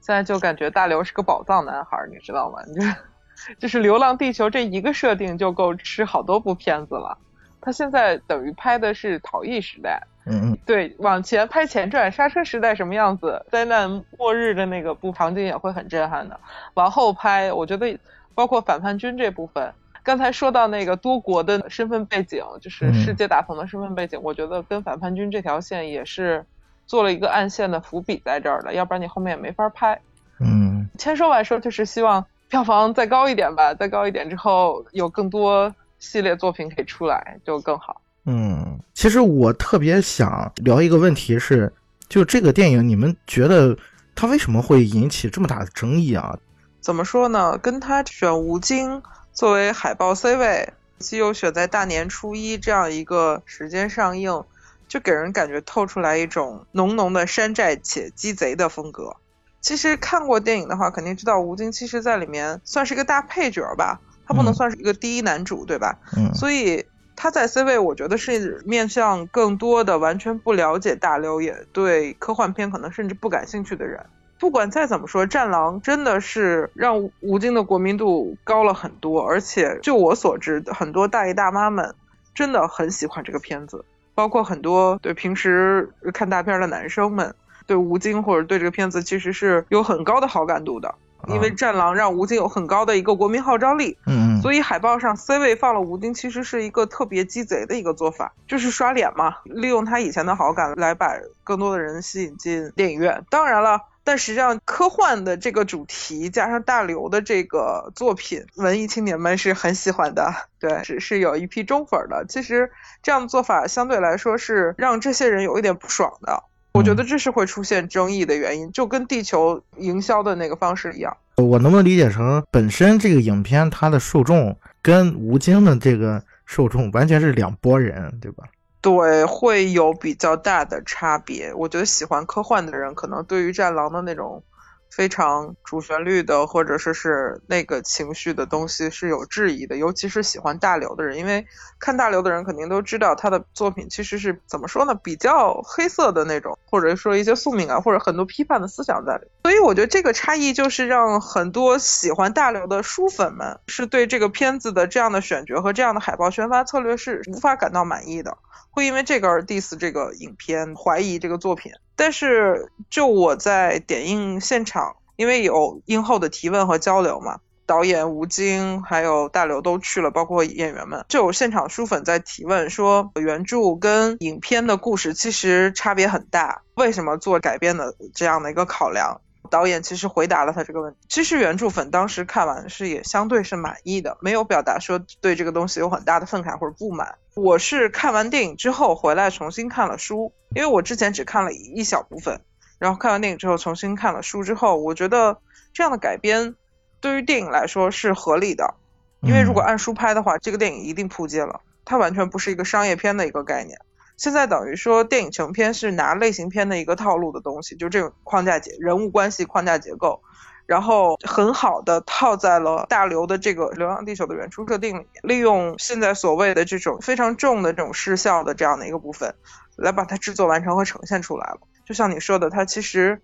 现在就感觉大刘是个宝藏男孩，你知道吗？就 就是《流浪地球》这一个设定就够吃好多部片子了。他现在等于拍的是逃逸时代，嗯嗯，对，往前拍前传，刹车时代什么样子，灾难末日的那个部场景也会很震撼的。往后拍，我觉得包括反叛军这部分。刚才说到那个多国的身份背景，就是世界大同的身份背景，我觉得跟反叛军这条线也是做了一个暗线的伏笔在这儿的，要不然你后面也没法拍。嗯，千说万说，就是希望票房再高一点吧，再高一点之后有更多系列作品可以出来就更好。嗯，其实我特别想聊一个问题是，就这个电影，你们觉得它为什么会引起这么大的争议啊？怎么说呢？跟他选吴京。作为海报 C 位，又选在大年初一这样一个时间上映，就给人感觉透出来一种浓浓的山寨且鸡贼的风格。其实看过电影的话，肯定知道吴京其实在里面算是一个大配角吧，他不能算是一个第一男主，对吧？嗯。所以他在 C 位，我觉得是面向更多的完全不了解大刘，也对科幻片可能甚至不感兴趣的人。不管再怎么说，《战狼》真的是让吴京的国民度高了很多，而且就我所知，很多大爷大妈们真的很喜欢这个片子，包括很多对平时看大片的男生们，对吴京或者对这个片子其实是有很高的好感度的，因为《战狼》让吴京有很高的一个国民号召力。嗯，所以海报上 C 位放了吴京，其实是一个特别鸡贼的一个做法，就是刷脸嘛，利用他以前的好感来把更多的人吸引进电影院。当然了。但实际上，科幻的这个主题加上大刘的这个作品，文艺青年们是很喜欢的，对，是是有一批忠粉的。其实这样的做法相对来说是让这些人有一点不爽的，我觉得这是会出现争议的原因，就跟地球营销的那个方式一样。我能不能理解成，本身这个影片它的受众跟吴京的这个受众完全是两拨人，对吧？对，会有比较大的差别。我觉得喜欢科幻的人，可能对于《战狼》的那种非常主旋律的，或者说是那个情绪的东西是有质疑的。尤其是喜欢大刘的人，因为看大刘的人肯定都知道他的作品其实是怎么说呢，比较黑色的那种，或者说一些宿命感或者很多批判的思想在里。所以我觉得这个差异就是让很多喜欢大刘的书粉们是对这个片子的这样的选角和这样的海报宣发策略是无法感到满意的，会因为这个而 diss 这个影片，怀疑这个作品。但是就我在点映现场，因为有映后的提问和交流嘛。导演吴京还有大刘都去了，包括演员们，就有现场书粉在提问说，原著跟影片的故事其实差别很大，为什么做改编的这样的一个考量？导演其实回答了他这个问题。其实原著粉当时看完是也相对是满意的，没有表达说对这个东西有很大的愤慨或者不满。我是看完电影之后回来重新看了书，因为我之前只看了一小部分，然后看完电影之后重新看了书之后，我觉得这样的改编。对于电影来说是合理的，因为如果按书拍的话，这个电影一定扑街了。它完全不是一个商业片的一个概念。现在等于说电影成片是拿类型片的一个套路的东西，就这种框架结人物关系框架结构，然后很好的套在了大刘的这个《流浪地球》的原初设定里面，利用现在所谓的这种非常重的这种视效的这样的一个部分，来把它制作完成和呈现出来了。就像你说的，它其实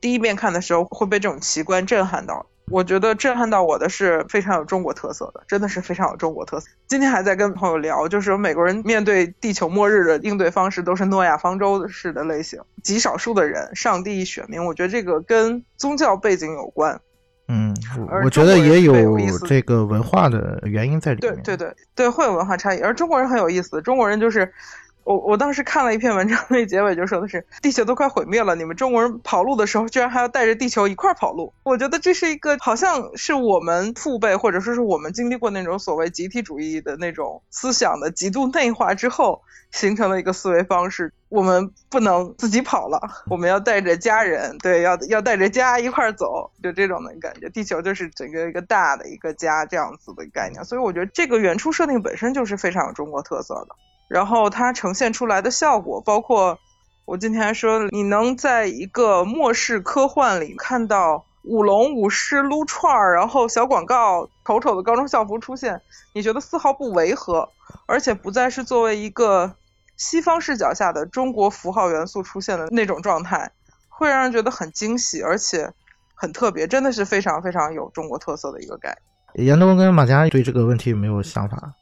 第一遍看的时候会被这种奇观震撼到。我觉得震撼到我的是非常有中国特色的，真的是非常有中国特色。今天还在跟朋友聊，就是美国人面对地球末日的应对方式都是诺亚方舟式的类型，极少数的人上帝选民，我觉得这个跟宗教背景有关。嗯，我觉得也有这个文化的原因在里面。对对对对，会有文化差异。而中国人很有意思，中国人就是。我我当时看了一篇文章，那结尾就说的是地球都快毁灭了，你们中国人跑路的时候居然还要带着地球一块儿跑路。我觉得这是一个好像是我们父辈或者说是我们经历过那种所谓集体主义的那种思想的极度内化之后形成了一个思维方式。我们不能自己跑了，我们要带着家人，对，要要带着家一块儿走，就这种的感觉。地球就是整个一个大的一个家这样子的概念。所以我觉得这个原初设定本身就是非常有中国特色的。然后它呈现出来的效果，包括我今天还说，你能在一个末世科幻里看到舞龙舞狮撸串儿，然后小广告丑丑的高中校服出现，你觉得丝毫不违和，而且不再是作为一个西方视角下的中国符号元素出现的那种状态，会让人觉得很惊喜，而且很特别，真的是非常非常有中国特色的一个概念。严东跟马佳对这个问题有没有想法？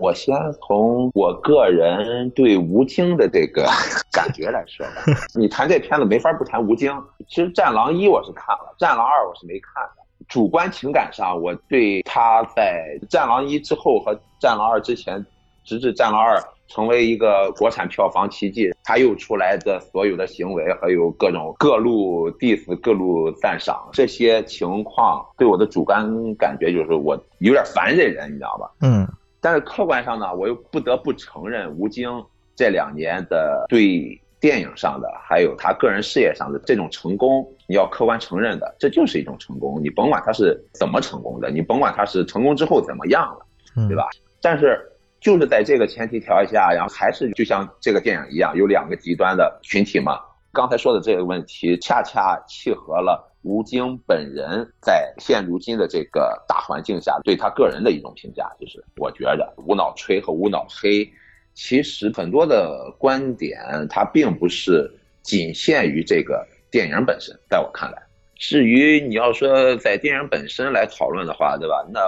我先从我个人对吴京的这个 感觉来说吧。你谈这片子没法不谈吴京。其实《战狼一》我是看了，《战狼二》我是没看的。主观情感上，我对他在《战狼一》之后和《战狼二》之前，直至《战狼二》成为一个国产票房奇迹，他又出来的所有的行为，还有各种各路 diss、各路赞赏这些情况，对我的主观感觉就是我有点烦这人，你知道吧？嗯。但是客观上呢，我又不得不承认吴京这两年的对电影上的，还有他个人事业上的这种成功，你要客观承认的，这就是一种成功。你甭管他是怎么成功的，你甭管他是成功之后怎么样了，对吧？但是就是在这个前提条件下，然后还是就像这个电影一样，有两个极端的群体嘛。刚才说的这个问题，恰恰契合了。吴京本人在现如今的这个大环境下，对他个人的一种评价，就是我觉得无脑吹和无脑黑，其实很多的观点，它并不是仅限于这个电影本身。在我看来，至于你要说在电影本身来讨论的话，对吧？那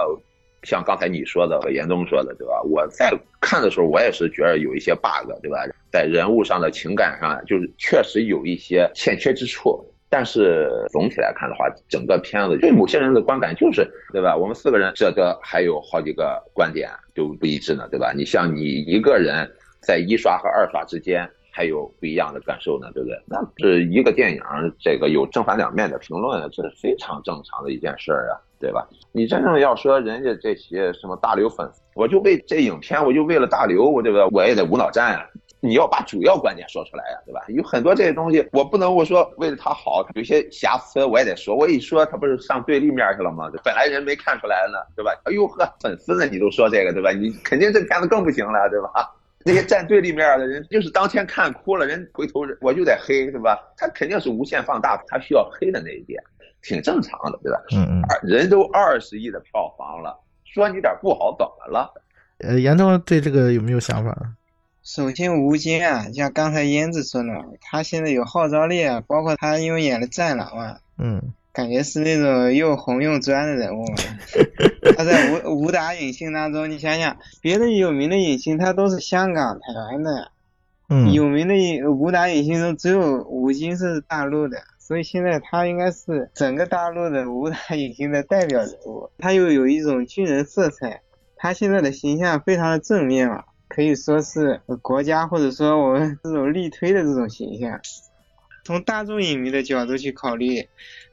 像刚才你说的和严冬说的，对吧？我在看的时候，我也是觉得有一些 bug，对吧？在人物上的情感上，就是确实有一些欠缺之处。但是总体来看的话，整个片子对某些人的观感就是，对吧？我们四个人，这个还有好几个观点就不一致呢，对吧？你像你一个人在一刷和二刷之间还有不一样的感受呢，对不对？那是一个电影，这个有正反两面的评论，这是非常正常的一件事儿啊，对吧？你真正要说人家这些什么大刘粉，我就为这影片，我就为了大刘，我对吧？我也得无脑战啊。你要把主要观点说出来呀，对吧？有很多这些东西，我不能我说为了他好，有些瑕疵我也得说。我一说他不是上对立面去了吗？本来人没看出来呢，对吧？哎呦呵，粉丝呢你都说这个，对吧？你肯定这片子更不行了，对吧？那些站对立面的人就是当天看哭了，人回头我就得黑，对吧？他肯定是无限放大他需要黑的那一点，挺正常的，对吧？嗯嗯。人都二十亿的票房了，说你点不好怎么了？呃，严总对这个有没有想法？首先，吴京啊，像刚才燕子说的，他现在有号召力啊，包括他因为演了《战狼》啊，嗯，感觉是那种又红又专的人物。他在武武打影星当中，你想想，别的有名的影星他都是香港、台湾的，嗯，有名的武打影星中只有吴京是大陆的，所以现在他应该是整个大陆的武打影星的代表人物。他又有一种军人色彩，他现在的形象非常的正面嘛，可以说是国家或者说我们这种力推的这种形象。从大众影迷的角度去考虑，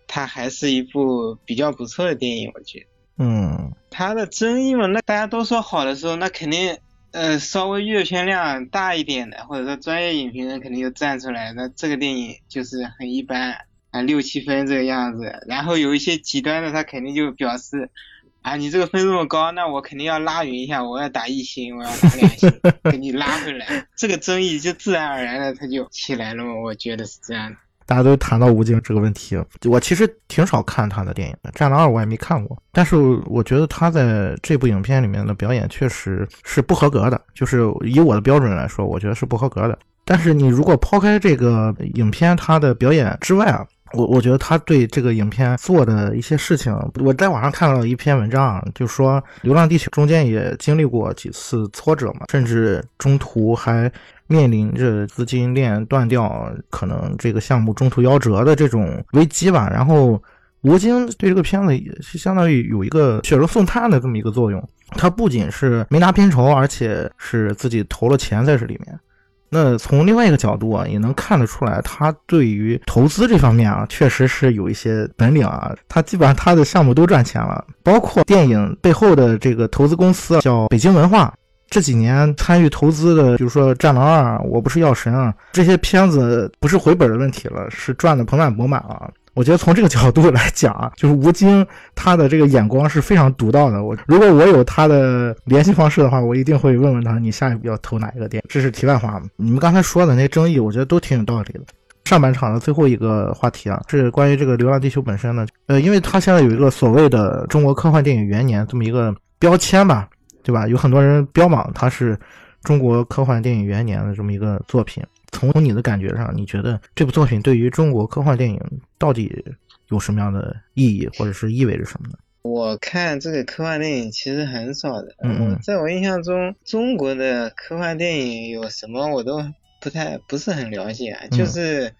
它还是一部比较不错的电影，我觉得。嗯，它的争议嘛，那大家都说好的时候，那肯定，呃，稍微阅片量大一点的，或者说专业影评人肯定就站出来，那这个电影就是很一般啊，六七分这个样子。然后有一些极端的，他肯定就表示，啊，你这个分这么高，那我肯定要拉匀一下，我要打一星，我要打两星，给你拉回来。这个争议就自然而然的它就起来了嘛，我觉得是这样的。大家都谈到吴京这个问题，我其实挺少看他的电影的，《战狼二》我也没看过，但是我觉得他在这部影片里面的表演确实是不合格的，就是以我的标准来说，我觉得是不合格的。但是你如果抛开这个影片他的表演之外啊，我我觉得他对这个影片做的一些事情，我在网上看到一篇文章，就说《流浪地球》中间也经历过几次挫折嘛，甚至中途还。面临着资金链断掉，可能这个项目中途夭折的这种危机吧。然后，吴京对这个片子也是相当于有一个雪中送炭的这么一个作用。他不仅是没拿片酬，而且是自己投了钱在这里面。那从另外一个角度啊，也能看得出来，他对于投资这方面啊，确实是有一些本领啊。他基本上他的项目都赚钱了，包括电影背后的这个投资公司叫北京文化。这几年参与投资的，比如说《战狼二》，我不是药神啊，这些片子不是回本的问题了，是赚的盆满钵满了。我觉得从这个角度来讲啊，就是吴京他的这个眼光是非常独到的。我如果我有他的联系方式的话，我一定会问问他，你下一步要投哪一个电影？这是题外话你们刚才说的那些争议，我觉得都挺有道理的。上半场的最后一个话题啊，是关于这个《流浪地球》本身的。呃，因为它现在有一个所谓的中国科幻电影元年这么一个标签吧。对吧？有很多人标榜它是中国科幻电影元年的这么一个作品。从你的感觉上，你觉得这部作品对于中国科幻电影到底有什么样的意义，或者是意味着什么呢？我看这个科幻电影其实很少的。嗯在我印象中，中国的科幻电影有什么我都不太不是很了解。啊就是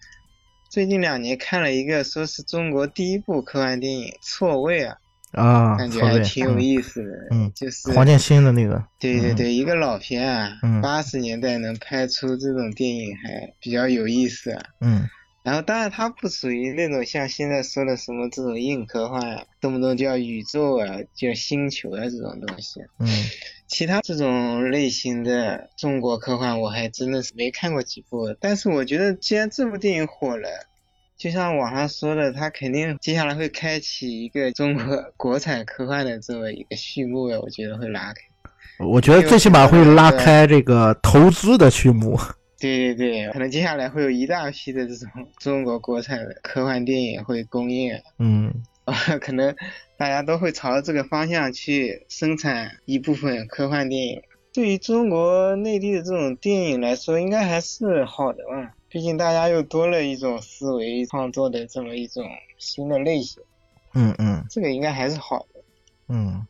最近两年看了一个，说是中国第一部科幻电影《错位》啊。啊，感觉还挺有意思的，嗯，就是黄建新的那个，对对对，一个老片啊，嗯，八十年代能拍出这种电影还比较有意思啊，嗯，然后当然它不属于那种像现在说的什么这种硬科幻啊，动不动就要宇宙啊，叫星球啊这种东西，嗯，其他这种类型的中国科幻我还真的是没看过几部，但是我觉得既然这部电影火了。就像网上说的，他肯定接下来会开启一个中国国产科幻的这么一个序幕我觉得会拉开。我觉得最起码会拉开这个投资的序幕。对对对，可能接下来会有一大批的这种中国国产的科幻电影会公映。嗯，可能大家都会朝着这个方向去生产一部分科幻电影。对于中国内地的这种电影来说，应该还是好的吧。毕竟大家又多了一种思维创作的这么一种新的类型，嗯嗯，这个应该还是好的，嗯。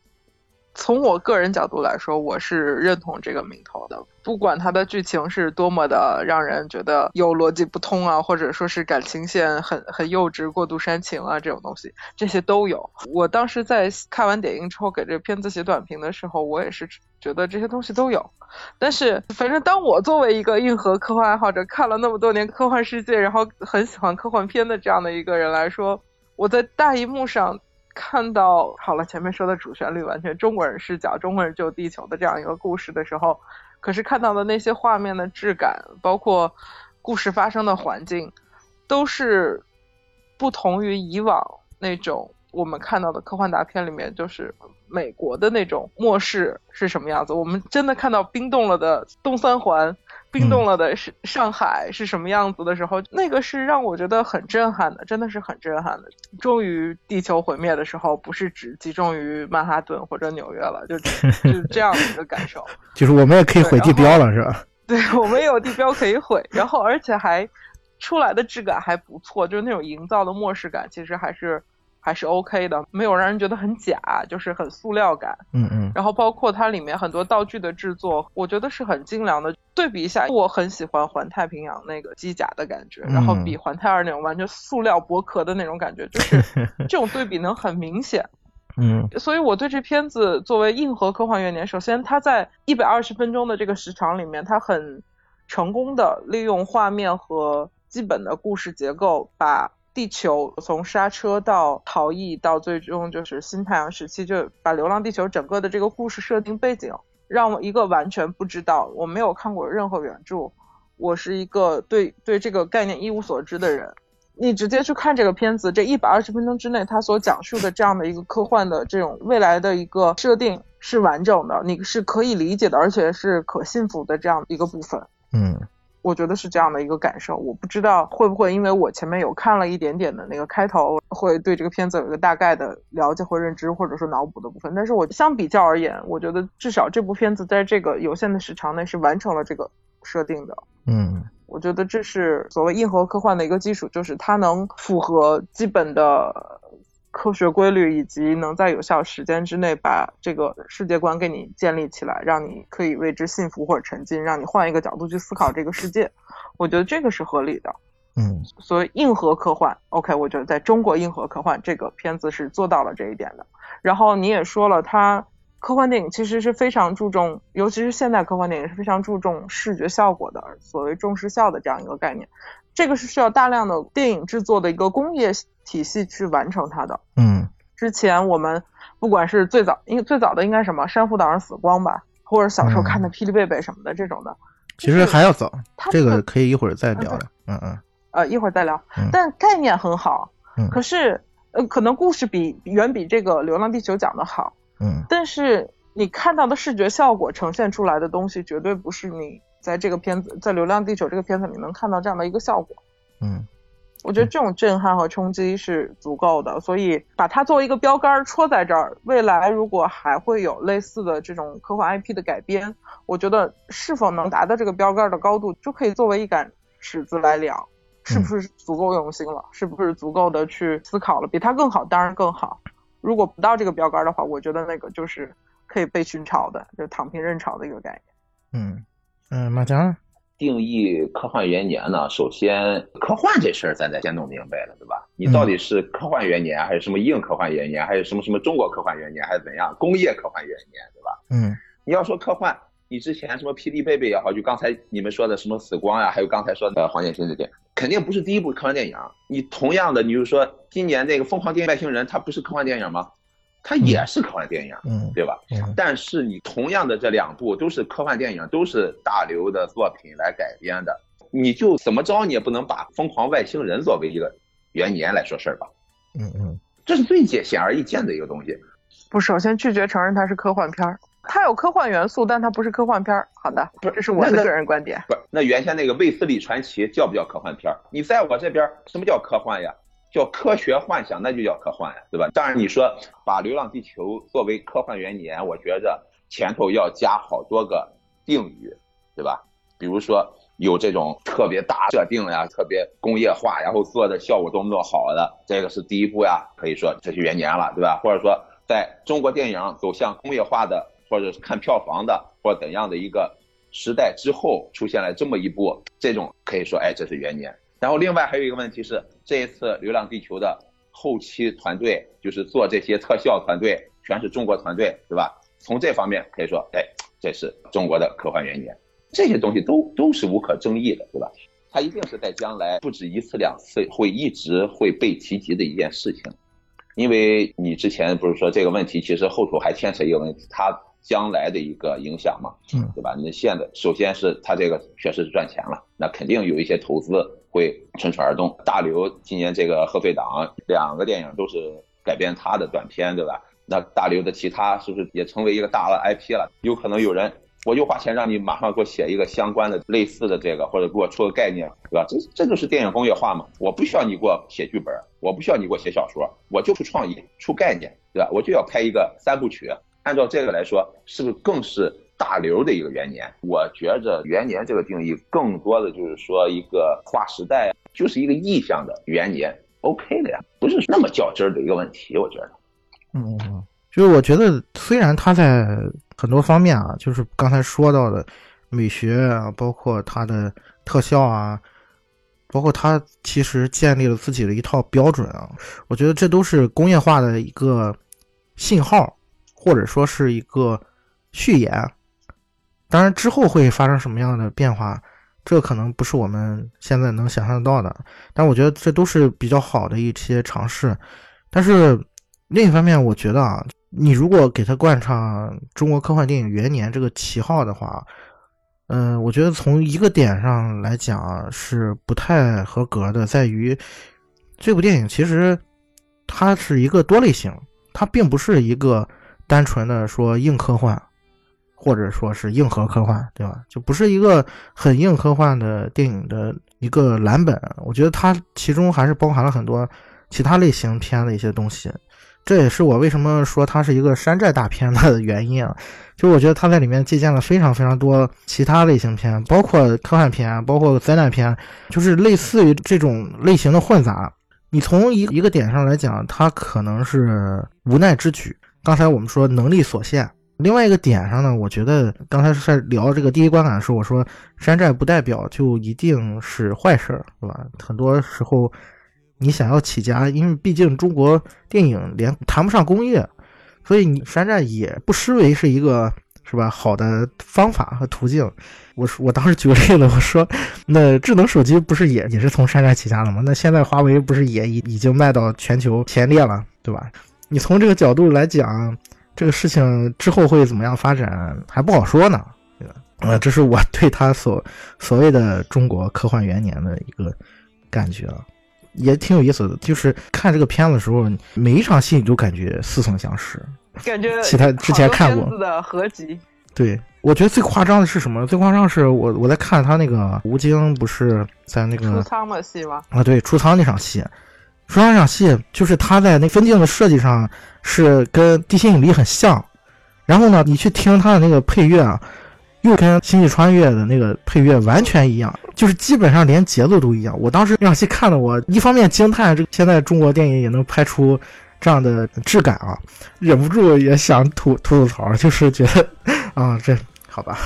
从我个人角度来说，我是认同这个名头的。不管它的剧情是多么的让人觉得有逻辑不通啊，或者说是感情线很很幼稚、过度煽情啊，这种东西，这些都有。我当时在看完点映之后，给这个片子写短评的时候，我也是觉得这些东西都有。但是，反正当我作为一个硬核科幻爱好者，看了那么多年科幻世界，然后很喜欢科幻片的这样的一个人来说，我在大荧幕上。看到好了，前面说的主旋律完全中国人视角，中国人救地球的这样一个故事的时候，可是看到的那些画面的质感，包括故事发生的环境，都是不同于以往那种我们看到的科幻大片里面，就是美国的那种末世是什么样子。我们真的看到冰冻了的东三环。冰冻了的是上海是什么样子的时候，那个是让我觉得很震撼的，真的是很震撼的。终于地球毁灭的时候，不是只集中于曼哈顿或者纽约了，就 就这样的一个感受。就是我们也可以毁地标了，是吧？对我们也有地标可以毁，然后而且还出来的质感还不错，就是那种营造的末世感，其实还是还是 OK 的，没有让人觉得很假，就是很塑料感。嗯嗯然后包括它里面很多道具的制作，我觉得是很精良的。对比一下，我很喜欢环太平洋那个机甲的感觉，然后比环太二那种完全塑料薄壳的那种感觉，就是 这种对比能很明显。嗯所以我对这片子作为硬核科幻元年，首先它在一百二十分钟的这个时长里面，它很成功的利用画面和基本的故事结构，把地球从刹车到逃逸到最终就是新太阳时期，就把《流浪地球》整个的这个故事设定背景，让我一个完全不知道，我没有看过任何原著，我是一个对对这个概念一无所知的人。你直接去看这个片子，这一百二十分钟之内，它所讲述的这样的一个科幻的这种未来的一个设定是完整的，你是可以理解的，而且是可信服的这样一个部分。嗯我觉得是这样的一个感受，我不知道会不会因为我前面有看了一点点的那个开头，会对这个片子有一个大概的了解或认知，或者说脑补的部分。但是我相比较而言，我觉得至少这部片子在这个有限的时长内是完成了这个设定的。嗯我觉得这是所谓硬核科幻的一个基础，就是它能符合基本的科学规律，以及能在有效时间之内把这个世界观给你建立起来，让你可以为之信服或者沉浸，让你换一个角度去思考这个世界。我觉得这个是合理的。嗯所以硬核科幻，OK，我觉得在中国硬核科幻这个片子是做到了这一点的。然后你也说了，它科幻电影其实是非常注重，尤其是现代科幻电影是非常注重视觉效果的，所谓重视效的这样一个概念。这个是需要大量的电影制作的一个工业体系去完成它的。嗯之前我们不管是最早，因为最早的应该什么《珊瑚岛上死光》吧，或者小时候看的《霹雳贝贝》什么的这种的，其实还要早，这个可以一会儿再聊聊。嗯嗯呃一会儿再聊嗯。但概念很好，嗯可是呃可能故事比远比这个《流浪地球》讲的好，嗯但是你看到的视觉效果呈现出来的东西，绝对不是你在这个片子在《流浪地球》这个片子里能看到这样的一个效果。嗯我觉得这种震撼和冲击是足够的，所以把它作为一个标杆儿戳在这儿。未来如果还会有类似的这种科幻 IP 的改编，我觉得是否能达到这个标杆儿的高度，就可以作为一杆尺子来量，是不是足够用心了，是不是足够的去思考了？比它更好，当然更好。如果不到这个标杆儿的话，我觉得那个就是可以被群嘲的，就是躺平认嘲的一个概念。嗯嗯，马强，定义科幻元年呢，首先科幻这事儿咱得先弄明白了，对吧？你到底是科幻元年，还是什么硬科幻元年，还是什么什么中国科幻元年，还是怎样工业科幻元年，对吧？嗯你要说科幻，你之前什么霹雳贝贝也好，就刚才你们说的什么死光呀、还有刚才说的黄建新这些，肯定不是第一部科幻电影。你同样的，你就说今年那个疯狂电影外星人，它不是科幻电影吗？它也是科幻电影，嗯对吧？嗯但是你同样的这两部都是科幻电影，都是大刘的作品来改编的，你就怎么着你也不能把《疯狂外星人》作为一个元年来说事儿吧？嗯嗯这是最简显而易见的一个东西。不，首先拒绝承认它是科幻片儿，它有科幻元素，但它不是科幻片儿。好的，不是这是我的个人观点。不是，那原先那个《卫斯理传奇》叫不叫科幻片儿？你在我这边，什么叫科幻呀？叫科学幻想，那就叫科幻呀，对吧？当然，你说把《流浪地球》作为科幻元年，我觉着前头要加好多个定语，对吧？比如说有这种特别大设定呀，特别工业化，然后做的效果多么多好的，这个是第一步呀，可以说这是元年了，对吧？或者说在中国电影走向工业化的，或者是看票房的，或怎样的一个时代之后，出现了这么一部，这种可以说，哎，这是元年。然后另外还有一个问题是，这一次《流浪地球》的后期团队，就是做这些特效团队，全是中国团队，对吧？从这方面可以说，哎，这是中国的科幻元年。这些东西都都是无可争议的，对吧？它一定是在将来不止一次两次会一直会被提及的一件事情，因为你之前不是说这个问题，其实后头还牵扯一个问题，它将来的一个影响嘛，嗯对吧？那现在首先是它这个确实是赚钱了，那肯定有一些投资会蠢蠢而动。大刘今年这个贺岁档两个电影都是改编他的短片，对吧？那大刘的其他是不是也成为一个大的 IP 了？有可能有人我就花钱让你马上给我写一个相关的类似的这个，或者给我出个概念，对吧？这这就是电影工业化嘛。我不需要你给我写剧本，我不需要你给我写小说，我就出创意、出概念，对吧？我就要拍一个三部曲。按照这个来说，是不是更是大流的一个元年。我觉着元年这个定义更多的就是说一个划时代，就是一个意象的元年，OK 的呀，不是那么较真儿的一个问题。我觉得，嗯，就是我觉得虽然他在很多方面啊，就是刚才说到的美学啊，包括他的特效啊。包括它其实建立了自己的一套标准啊，我觉得这都是工业化的一个信号，或者说是一个序言。当然之后会发生什么样的变化，这可能不是我们现在能想象得到的。但我觉得这都是比较好的一些尝试。但是另一方面，我觉得啊，你如果给它冠上中国科幻电影元年这个旗号的话，嗯，我觉得从一个点上来讲是不太合格的，在于这部电影其实它是一个多类型，它并不是一个单纯的说硬科幻，或者说是硬核科幻，对吧？就不是一个很硬科幻的电影的一个蓝本。我觉得它其中还是包含了很多其他类型片的一些东西。这也是我为什么说它是一个山寨大片的 原因啊，就我觉得它在里面借鉴了非常非常多其他类型片，包括科幻片，包括灾难片，就是类似于这种类型的混杂。你从一一个点上来讲，它可能是无奈之举。刚才我们说能力所限，另外一个点上呢，我觉得刚才在聊这个第一观感的时候，我说山寨不代表就一定是坏事儿，是吧？很多时候。你想要起家，因为毕竟中国电影连谈不上工业，所以你山寨也不失为是一个是吧好的方法和途径。我说我当时举个例子，我说那智能手机不是也也是从山寨起家的吗？那现在华为不是也已已经卖到全球前列了，对吧？你从这个角度来讲，这个事情之后会怎么样发展还不好说呢，对吧？呃，这是我对他所所谓的中国科幻元年的一个感觉啊。也挺有意思的，就是看这个片子的时候，每一场戏你都感觉似曾相识，感觉其他之前看过的合集。对，我觉得最夸张的是什么？最夸张是我我在看他那个吴京不是在那个出舱的戏吗？啊，对，出舱那场戏，出舱那场戏就是他在那分镜的设计上是跟《地心引力》很像，然后呢，你去听他的那个配乐啊。又跟《星际穿越》的那个配乐完全一样，就是基本上连节奏都一样。我当时那场戏看的，我一方面惊叹这个现在中国电影也能拍出这样的质感啊，忍不住也想吐吐吐槽，就是觉得啊，这好吧，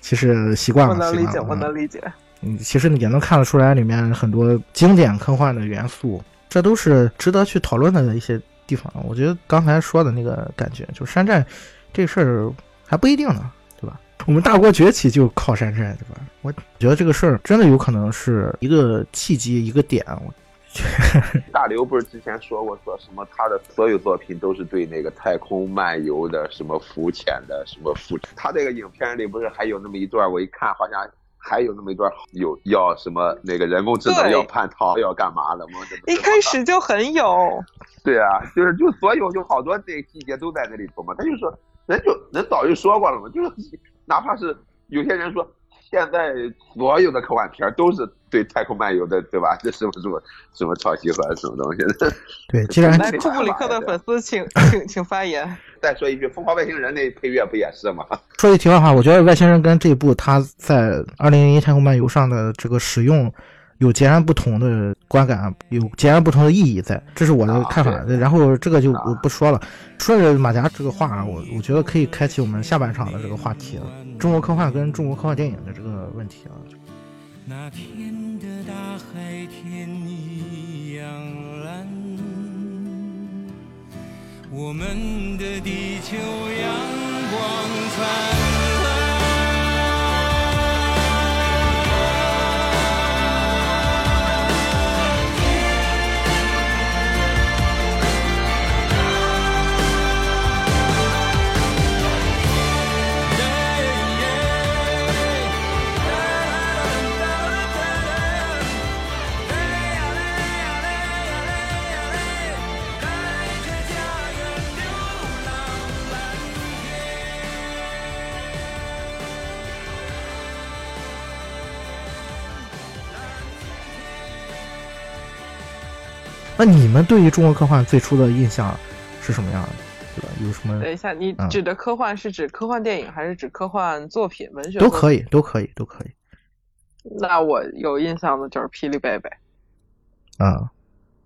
其实习惯了，我能理解，我能理解。嗯，其实也能看得出来里面很多经典科幻的元素，这都是值得去讨论的一些地方。我觉得刚才说的那个感觉，就山寨这事儿还不一定呢。对吧我们大国崛起就靠山寨，对吧？我觉得这个事儿真的有可能是一个契机，一个点。我 大刘不是之前说过，说什么他的所有作品都是对那个太空漫游的什么浮潜的什么浮。他这个影片里不是还有那么一段，我一看好像还有那么一段有要什么那个人工智能要叛逃要干嘛的吗？一开始就很有。对啊，就是就所有就好多这个细节都在那里头嘛。他就说人就人早就说过了嘛，就是。哪怕是有些人说，现在所有的科幻片都是对太空漫游的，对吧？这 什么什么什么抄袭和什么东西的？对，既然库布里克的粉丝，请请请发言。再说一句，《疯狂外星人》那配乐不也是吗？说句题外话，我觉得《外星人》跟这部他在《二零零一太空漫游》上的这个使用。有截然不同的观感，有截然不同的意义在，这是我的看法。然后这个就我不说了。顺着马甲这个话，我我觉得可以开启我们下半场的这个话题了，中国科幻跟中国科幻电影的这个问题啊。那天的大海天一样我们的地球阳光灿烂。那你们对于中国科幻最初的印象是什么样的？对吧？有什么等一下，你嗯指的科幻是指科幻电影，还是指科幻作品、文学？都可以，都可以，都可以。那我有印象的就是《霹雳贝贝》，啊，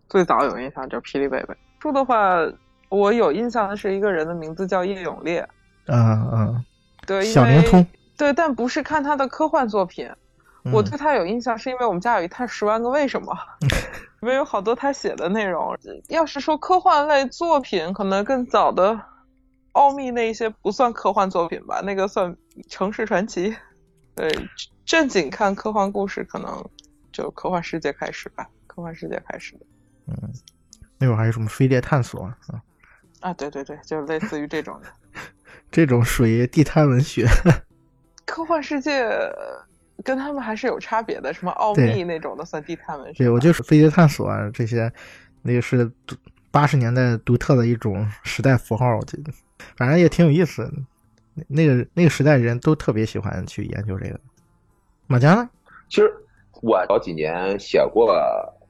最早有印象就是《霹雳贝贝》。书的话，我有印象的是一个人的名字叫叶永烈，嗯嗯，对，小灵通，对，但不是看他的科幻作品，我嗯对他有印象，是因为我们家有一套《十万个为什么 》，里面有好多他写的内容。要是说科幻类作品，可能更早的《奥秘》那一些不算科幻作品吧，那个算《城市传奇》。对，正经看科幻故事，可能就科幻世界开始吧，科幻世界开始的。嗯，那会儿还有什么飞碟探索啊，啊，对对对，就类似于这种的 这种属于地摊文学。科幻世界，跟他们还是有差别的。什么奥秘那种的算地摊文学。对，我就是飞碟探索啊，这些，那个是八十年代独特的一种时代符号，我觉得，反正也挺有意思的。那那个那个时代人都特别喜欢去研究这个。马江呢？其实我早几年写过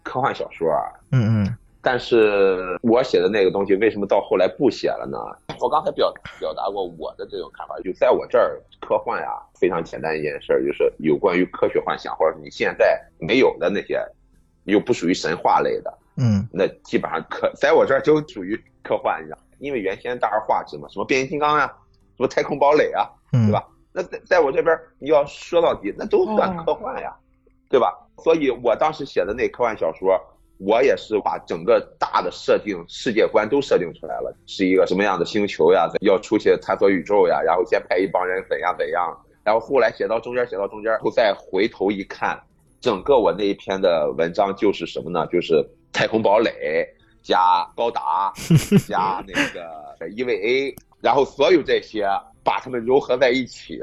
科幻小说，嗯嗯但是我写的那个东西为什么到后来不写了呢？我刚才表表达过我的这种看法，就在我这儿，科幻呀非常简单一件事儿，就是有关于科学幻想或者你现在没有的那些，又不属于神话类的，嗯那基本上科在我这儿就属于科幻，你知道，因为原先大而化之嘛，什么变形金刚呀，什么太空堡垒啊，嗯，对吧？那在在我这边，你要说到底，那都算科幻呀，对吧？所以我当时写的那科幻小说，我也是把整个大的设定、世界观都设定出来了，是一个什么样的星球呀，要出去探索宇宙呀，然后先派一帮人怎样怎样，然后后来写到中间，写到中间，后再回头一看，整个我那一篇的文章就是什么呢？就是太空堡垒加高达 加那个 EVA，然后所有这些把它们融合在一起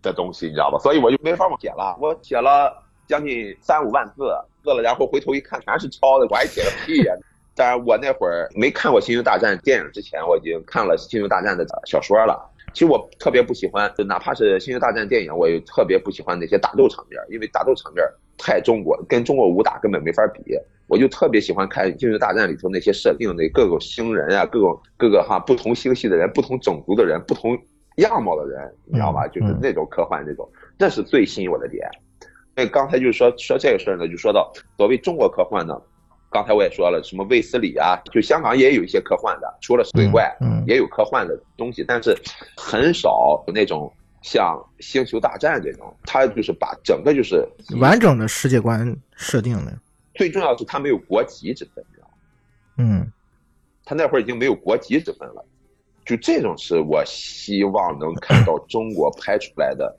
的东西，你知道吧？所以我就没法写了，我写了将近三五万字，字了，然后回头一看全是抄的，我还写个屁呀！当然，我那会儿没看过《星球大战》电影之前，我已经看了《星球大战》的小说了。其实我特别不喜欢，就哪怕是《星球大战》电影，我也特别不喜欢那些打斗场面，因为打斗场面太中国，跟中国武打根本没法比。我就特别喜欢看《星球大战》里头那些设定的各个星人啊，各种各个哈不同星系的人、不同种族的人、不同样貌的人，你知道吧？嗯就是那种科幻那种，这是最吸引我的点。那刚才就是说说这个事儿呢，就说到所谓中国科幻呢，刚才我也说了，什么卫斯理啊，就香港也有一些科幻的，除了水怪，嗯嗯也有科幻的东西，但是很少有那种像《星球大战》这种，它就是把整个就是完整的世界观设定了。最重要的是它没有国籍之分，你知道吗？嗯他那会儿已经没有国籍之分了。就这种是我希望能看到中国拍出来的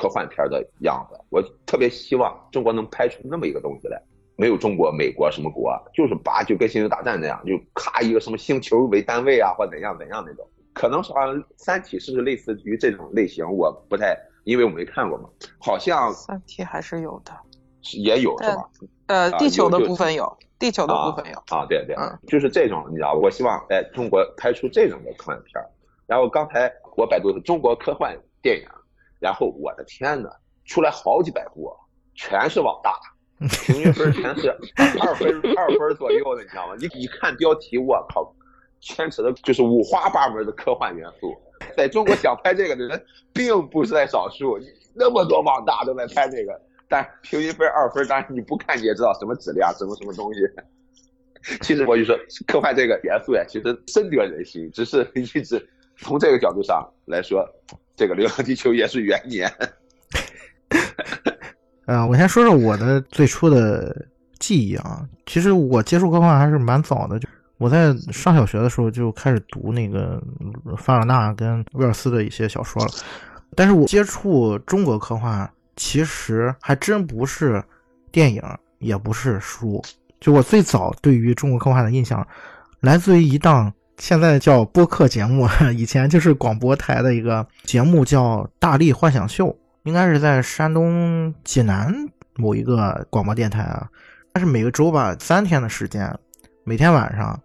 科幻片的样子。我特别希望中国能拍出那么一个东西来，没有中国、美国什么国，就是把就跟《星球大战》那样，就咔一个什么星球为单位啊，或怎样怎样那种。可能是好像《三体》是不是类似于这种类型？我不太，因为我没看过嘛，好像三体还是有的，是也有是吧？呃，啊地球的部分有，地球的部分有。啊，对对，嗯就是这种，你知道吧？我希望在中国拍出这种的科幻片儿。然后刚才我百度的中国科幻电影，然后我的天呐，出来好几百部，全是网大，平均分全是二分二分左右的，你知道吗？你一看标题，我靠，牵扯的就是五花八门的科幻元素。在中国想拍这个的人并不是在少数，那么多网大都在拍这个，但平均分二分，当然你不看你也知道什么质量，什么什么东西。其实我就说，科幻这个元素呀，其实深得人心，只是一直从这个角度上来说，这个《流浪地球》也是元年。呃，我先说说我的最初的记忆啊。其实我接触科幻还是蛮早的，就我在上小学的时候就开始读那个凡尔纳跟威尔斯的一些小说了。但是我接触中国科幻，其实还真不是电影，也不是书。就我最早对于中国科幻的印象，来自于一档现在叫播客节目，以前就是广播台的一个节目，叫《大力幻想秀》。应该是在山东济南某一个广播电台啊，它是每个周吧三天的时间，每天晚上，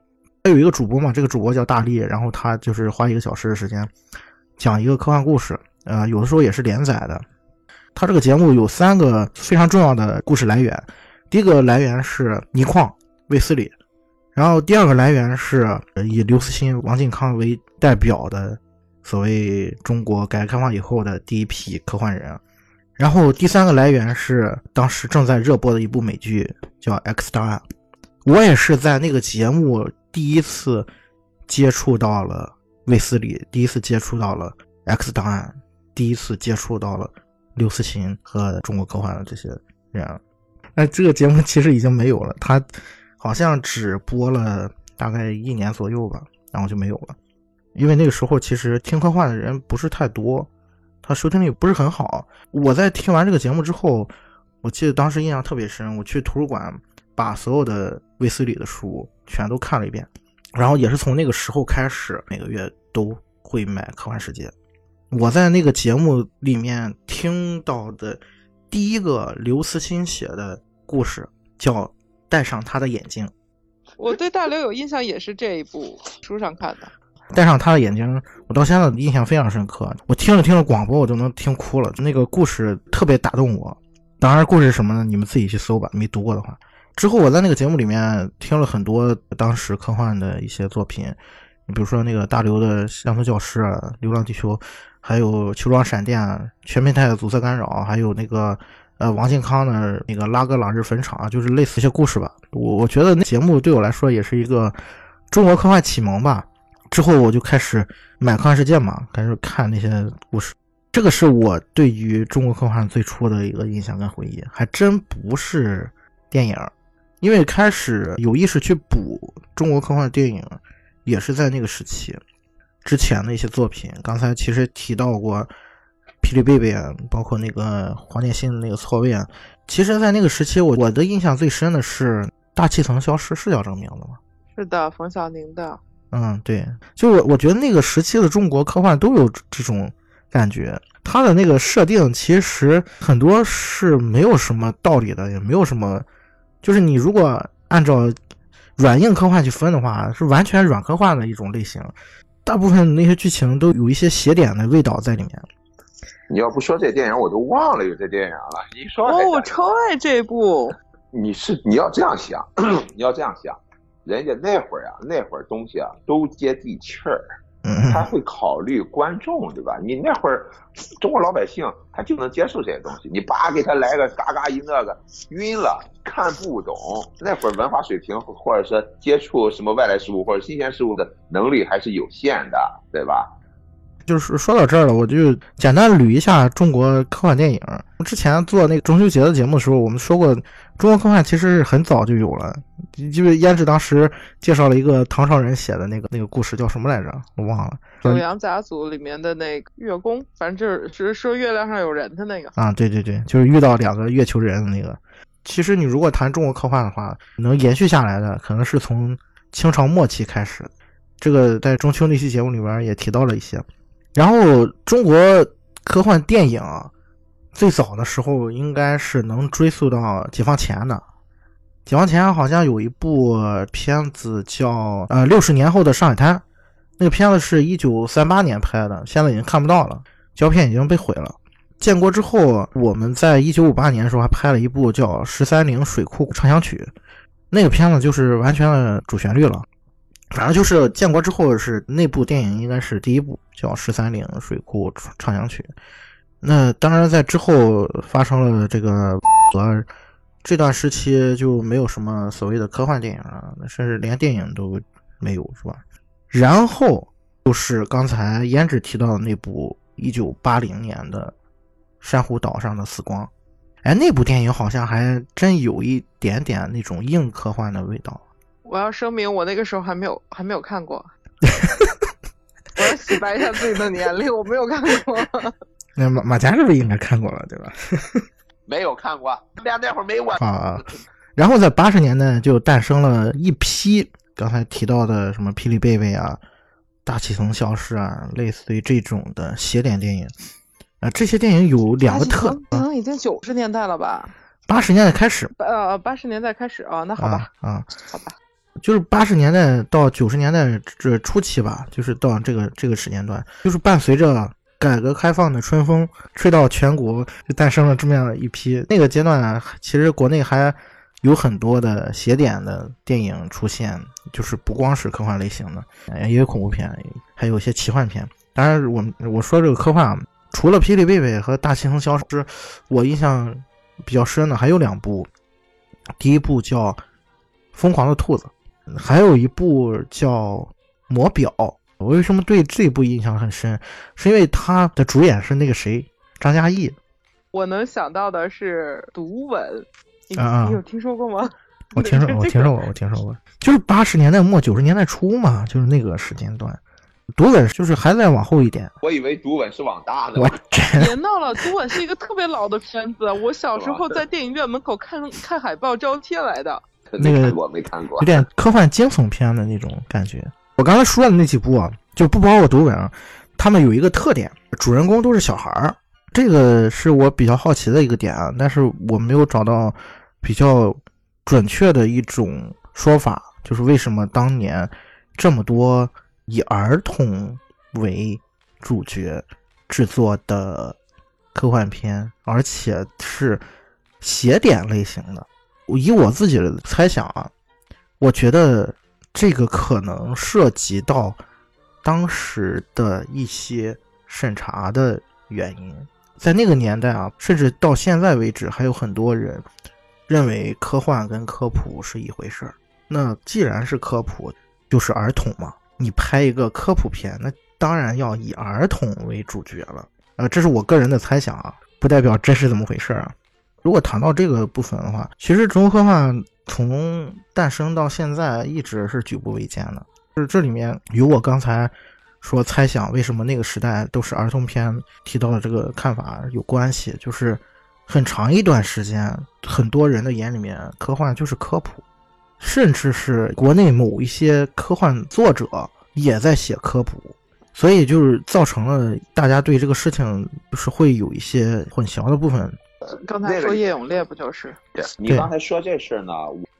它有一个主播嘛，这个主播叫大力，然后他就是花一个小时的时间讲一个科幻故事，呃，有的时候也是连载的。他这个节目有三个非常重要的故事来源，第一个来源是倪匡、卫斯理，然后第二个来源是以刘慈欣、王晋康为代表的所谓中国改革开放以后的第一批科幻人。然后第三个来源是当时正在热播的一部美剧叫《X 档案》，我也是在那个节目第一次接触到了卫斯理，第一次接触到了《X 档案》，第一次接触到了刘慈欣和中国科幻的这些人。那这个节目其实已经没有了，他。好像只播了大概一年左右吧，然后就没有了。因为那个时候其实听科幻的人不是太多，他收听率不是很好。我在听完这个节目之后，我记得当时印象特别深，我去图书馆把所有的卫斯理的书全都看了一遍，然后也是从那个时候开始，每个月都会买《科幻世界》。我在那个节目里面听到的第一个刘慈欣写的故事叫。戴上他的眼睛，我对大刘有印象，也是这一部书上看的。戴上他的眼睛，我到现在印象非常深刻。我听着听着广播，我就能听哭了。那个故事特别打动我。当然，故事是什么呢？你们自己去搜吧。没读过的话，之后我在那个节目里面听了很多当时科幻的一些作品，你比如说那个大刘的《乡村教师》《流浪地球》，还有《球状闪电》《全平台的阻塞干扰》，还有那个。呃，王靖康的那个拉格朗日坟场啊，就是类似一些故事吧。我我觉得那节目对我来说也是一个中国科幻启蒙吧。之后我就开始买《科幻世界》嘛，开始看那些故事。这个是我对于中国科幻最初的一个印象跟回忆，还真不是电影。因为开始有意识去补中国科幻电影，也是在那个时期之前的一些作品。刚才其实提到过。霹雳贝贝啊，包括那个黄建新的那个错位啊，其实，在那个时期，我我的印象最深的是大气层消失，是叫这个名字吗？是的，冯小宁的。嗯，对，就我我觉得那个时期的中国科幻都有这种感觉，它的那个设定其实很多是没有什么道理的，也没有什么，就是你如果按照软硬科幻去分的话，是完全软科幻的一种类型，大部分那些剧情都有一些邪点的味道在里面。你要不说这电影，我都忘了有这电影了。你说哦，我超爱这部。你是你要这样想，你要这样想，人家那会儿啊，那会儿东西啊都接地气儿，他会考虑观众，对吧？你那会儿中国老百姓他就能接受这些东西，你叭给他来个嘎嘎一那个晕了，看不懂。那会儿文化水平或者说接触什么外来事物或者新鲜事物的能力还是有限的，对吧？就是说到这儿了，我就简单捋一下中国科幻电影。之前做那个中秋节的节目的时候，我们说过，中国科幻其实很早就有了。就是胭脂当时介绍了一个唐朝人写的那个那个故事，叫什么来着？我忘了。九阳甲组里面的那个月宫，反正就是只是说月亮上有人的那个。啊，对对对，就是遇到两个月球人的那个。其实你如果谈中国科幻的话，能延续下来的，可能是从清朝末期开始。这个在中秋那期节目里边也提到了一些。然后，中国科幻电影最早的时候应该是能追溯到解放前的。解放前好像有一部片子叫《呃六十年后的上海滩》，那个片子是一九三八年拍的，现在已经看不到了，胶片已经被毁了。建国之后，我们在一九五八年的时候还拍了一部叫《十三陵水库畅想曲》，那个片子就是完全的主旋律了。反正就是建国之后是那部电影应该是第一部，叫《十三陵水库畅想曲》。那当然在之后发生了这个呃这段时期就没有什么所谓的科幻电影了，甚至连电影都没有，是吧？然后就是刚才胭脂提到的那部一九八零年的《珊瑚岛上的死光》，哎，那部电影好像还真有一点点那种硬科幻的味道。我要声明，我那个时候还没有还没有看过。我要洗白一下自己的年龄，我没有看过。那马马甲是不是应该看过了，对吧？没有看过，俩那会儿没玩啊。然后在八十年代就诞生了一批刚才提到的什么《霹雳贝贝》啊，《大气层消失》啊，类似于这种的邪典电影。啊，这些电影有两个特，可能已经九十年代了吧？八十年代开始。呃，八十年代开始啊，那好吧，啊，好吧。就是八十年代到九十年代这初期吧，就是到这个这个时间段，就是伴随着改革开放的春风吹到全国，就诞生了这么样一批。那个阶段其实国内还有很多的邪典的电影出现，就是不光是科幻类型的，也有恐怖片，还有一些奇幻片。当然，我我说这个科幻，除了《霹雳贝贝》和《大气层消失》，我印象比较深的还有两部。第一部叫《疯狂的兔子》，还有一部叫《魔表》。我为什么对这部印象很深？是因为它的主演是那个谁，张嘉译。我能想到的是《毒吻》，啊你有听说过吗？我听说，我听说过，我听说过，就是八十年代末九十年代初嘛，就是那个时间段。读吻就是还在往后一点，我以为读吻是往大的。我真 别闹了，读吻是一个特别老的片子，我小时候在电影院门口看看海报招贴来的。那个我没看过，有点科幻惊悚片的那种感觉。我刚才说的那几部啊，就不包括读吻，他们有一个特点，主人公都是小孩儿，这个是我比较好奇的一个点啊，但是我没有找到比较准确的一种说法，就是为什么当年这么多。以儿童为主角制作的科幻片，而且是邪典类型的。以我自己的猜想啊，我觉得这个可能涉及到当时的一些审查的原因。在那个年代啊，甚至到现在为止，还有很多人认为科幻跟科普是一回事儿。那既然是科普，就是儿童嘛。你拍一个科普片，那当然要以儿童为主角了。呃，这是我个人的猜想啊，不代表这是怎么回事啊。如果谈到这个部分的话，其实中国科幻从诞生到现在一直是举步维艰的。就是这里面与我刚才说猜想为什么那个时代都是儿童片提到的这个看法有关系。就是很长一段时间，很多人的眼里面，科幻就是科普。甚至是国内某一些科幻作者也在写科普，所以就是造成了大家对这个事情就是会有一些混淆的部分。刚才说叶永烈不就是？对 你刚才说这事儿呢，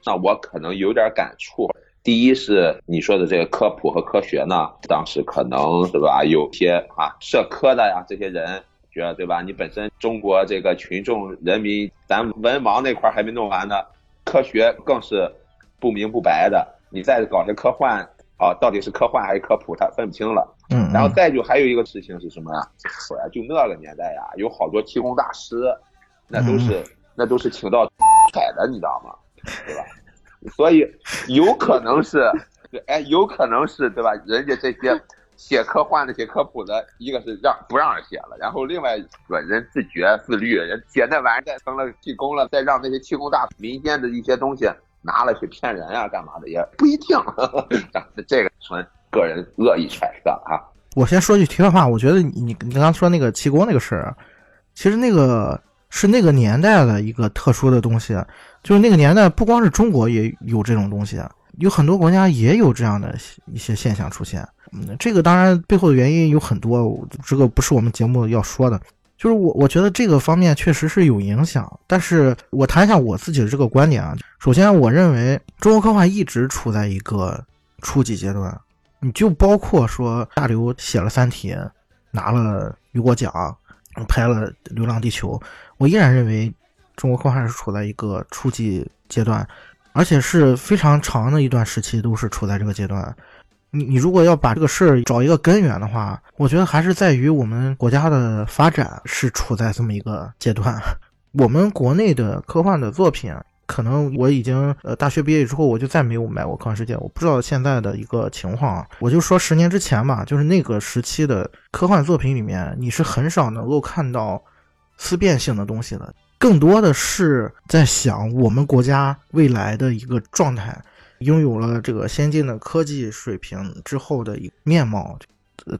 那我可能有点感触。第一是你说的这个科普和科学呢，当时可能是吧，有些啊社科的呀这些人觉得对吧？你本身中国这个群众人民，咱文盲那块还没弄完呢，科学更是。不明不白的，你再搞些科幻啊，到底是科幻还是科普，他分不清了。嗯，然后再就还有一个事情是什么呀？我呀？就那个年代呀，有好多气功大师，那都是那都是请到彩的，你知道吗？对吧？所以有可能是，哎，有可能是对吧？人家这些写科幻的、写科普的，一个是让不让人写了，然后另外说人自觉自律，人写那玩意儿再成了气功了，再让那些气功大民间的一些东西。拿了去骗人啊，干嘛的也不一定，这个纯个人恶意揣测啊。我先说句题外话，我觉得你你刚刚说那个气功那个事儿，其实那个是那个年代的一个特殊的东西，就是那个年代不光是中国也有这种东西，有很多国家也有这样的一些现象出现。嗯，这个当然背后的原因有很多，这个不是我们节目要说的。就是我，我觉得这个方面确实是有影响，但是我谈一下我自己的这个观点啊。首先，我认为中国科幻一直处在一个初级阶段，你就包括说大刘写了《三体》，拿了雨果奖，拍了《流浪地球》，我依然认为中国科幻是处在一个初级阶段，而且是非常长的一段时期都是处在这个阶段。你你如果要把这个事儿找一个根源的话，我觉得还是在于我们国家的发展是处在这么一个阶段。我们国内的科幻的作品，可能我已经呃大学毕业之后，我就再没有买过《科幻世界》，我不知道现在的一个情况啊。我就说十年之前吧，就是那个时期的科幻作品里面，你是很少能够看到思辨性的东西的，更多的是在想我们国家未来的一个状态。拥有了这个先进的科技水平之后的一面貌，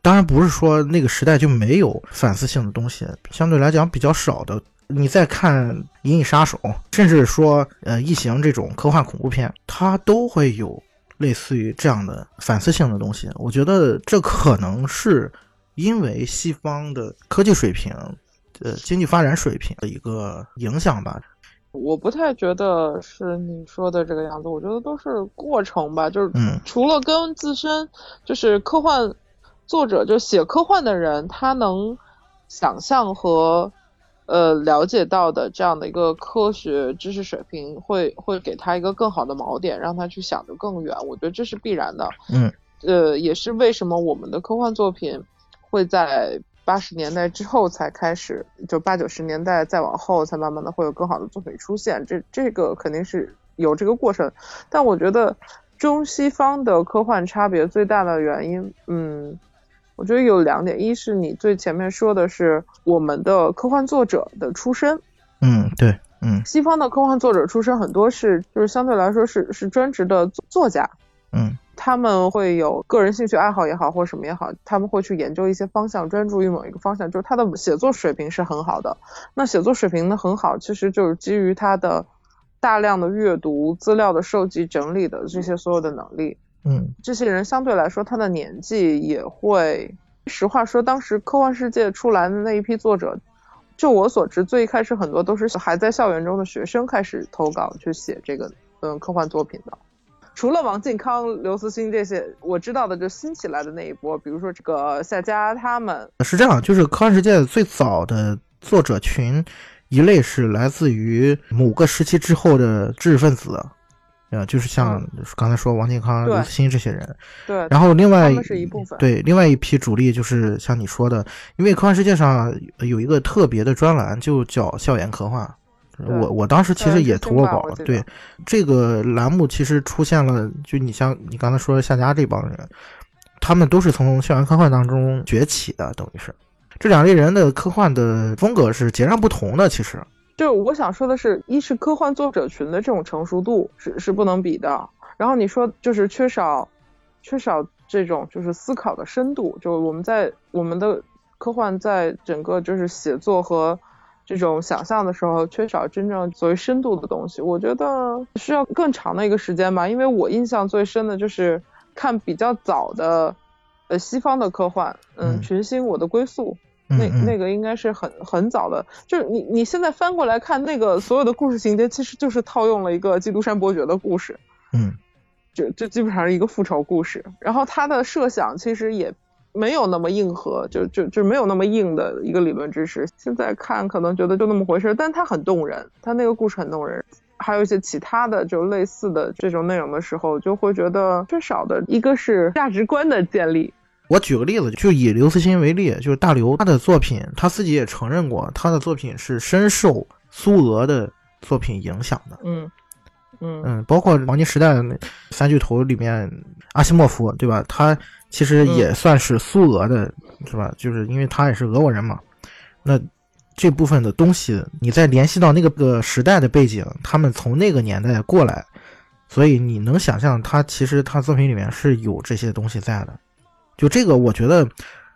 当然不是说那个时代就没有反思性的东西，相对来讲比较少的。你再看《银翼杀手》，甚至说呃《异形》这种科幻恐怖片，它都会有类似于这样的反思性的东西。我觉得这可能是因为西方的科技水平、呃经济发展水平的一个影响吧。我不太觉得是你说的这个样子，我觉得都是过程吧，就是除了跟自身，就是科幻作者就写科幻的人，他能想象和呃了解到的这样的一个科学知识水平，会会给他一个更好的锚点，让他去想得更远。我觉得这是必然的。嗯，呃，也是为什么我们的科幻作品会在八十年代之后才开始，就八九十年代再往后才慢慢的会有更好的作品出现。这这个肯定是有这个过程，但我觉得中西方的科幻差别最大的原因，嗯。我觉得有两点，一是你最前面说的是我们的科幻作者的出身，嗯，对，嗯，西方的科幻作者出身很多是就是相对来说是是专职的作家，嗯，他们会有个人兴趣爱好也好或者什么也好，他们会去研究一些方向，专注于某一个方向，就是他的写作水平是很好的。那写作水平的很好，其实就是基于他的大量的阅读资料的收集整理的这些所有的能力。嗯，这些人相对来说，他的年纪也会。实话说，当时科幻世界出来的那一批作者，就我所知，最一开始很多都是还在校园中的学生开始投稿去写这个嗯科幻作品的。除了王靖康、刘慈欣这些我知道的，就新起来的那一波，比如说这个夏家他们。是这样，就是科幻世界最早的作者群，一类是来自于某个时期之后的知识分子。呃，就是像刚才说王健康、刘慈欣这些人，对，然后另外是一部分，对，另外一批主力就是像你说的，因为科幻世界上有一个特别的专栏，就叫校园科幻。我我当时其实也投过稿，对这个栏目其实出现了，就你像你刚才说的夏家这帮人，他们都是从校园科幻当中崛起的，等于是这两类人的科幻的风格是截然不同的，其实。就我想说的是，一是科幻作者群的这种成熟度是是不能比的，然后你说就是缺少缺少这种就是思考的深度，就我们在我们的科幻在整个就是写作和这种想象的时候，缺少真正所谓深度的东西，我觉得需要更长的一个时间吧。因为我印象最深的就是看比较早的呃西方的科幻，嗯，群星我的归宿。那那个应该是很很早的，就是你你现在翻过来看那个所有的故事情节，其实就是套用了一个基督山伯爵的故事，嗯，就就基本上是一个复仇故事。然后他的设想其实也没有那么硬核，就就就没有那么硬的一个理论知识。现在看可能觉得就那么回事，但他很动人，他那个故事很动人。还有一些其他的就类似的这种内容的时候，就会觉得缺少的一个是价值观的建立。我举个例子，就以刘慈欣为例，就是大刘他的作品，他自己也承认过，他的作品是深受苏俄的作品影响的。嗯嗯嗯，包括黄金时代的三巨头里面阿西莫夫，对吧？他其实也算是苏俄的，是吧？就是因为他也是俄国人嘛。那这部分的东西，你再联系到那个个时代的背景，他们从那个年代过来，所以你能想象他其实他作品里面是有这些东西在的。就这个，我觉得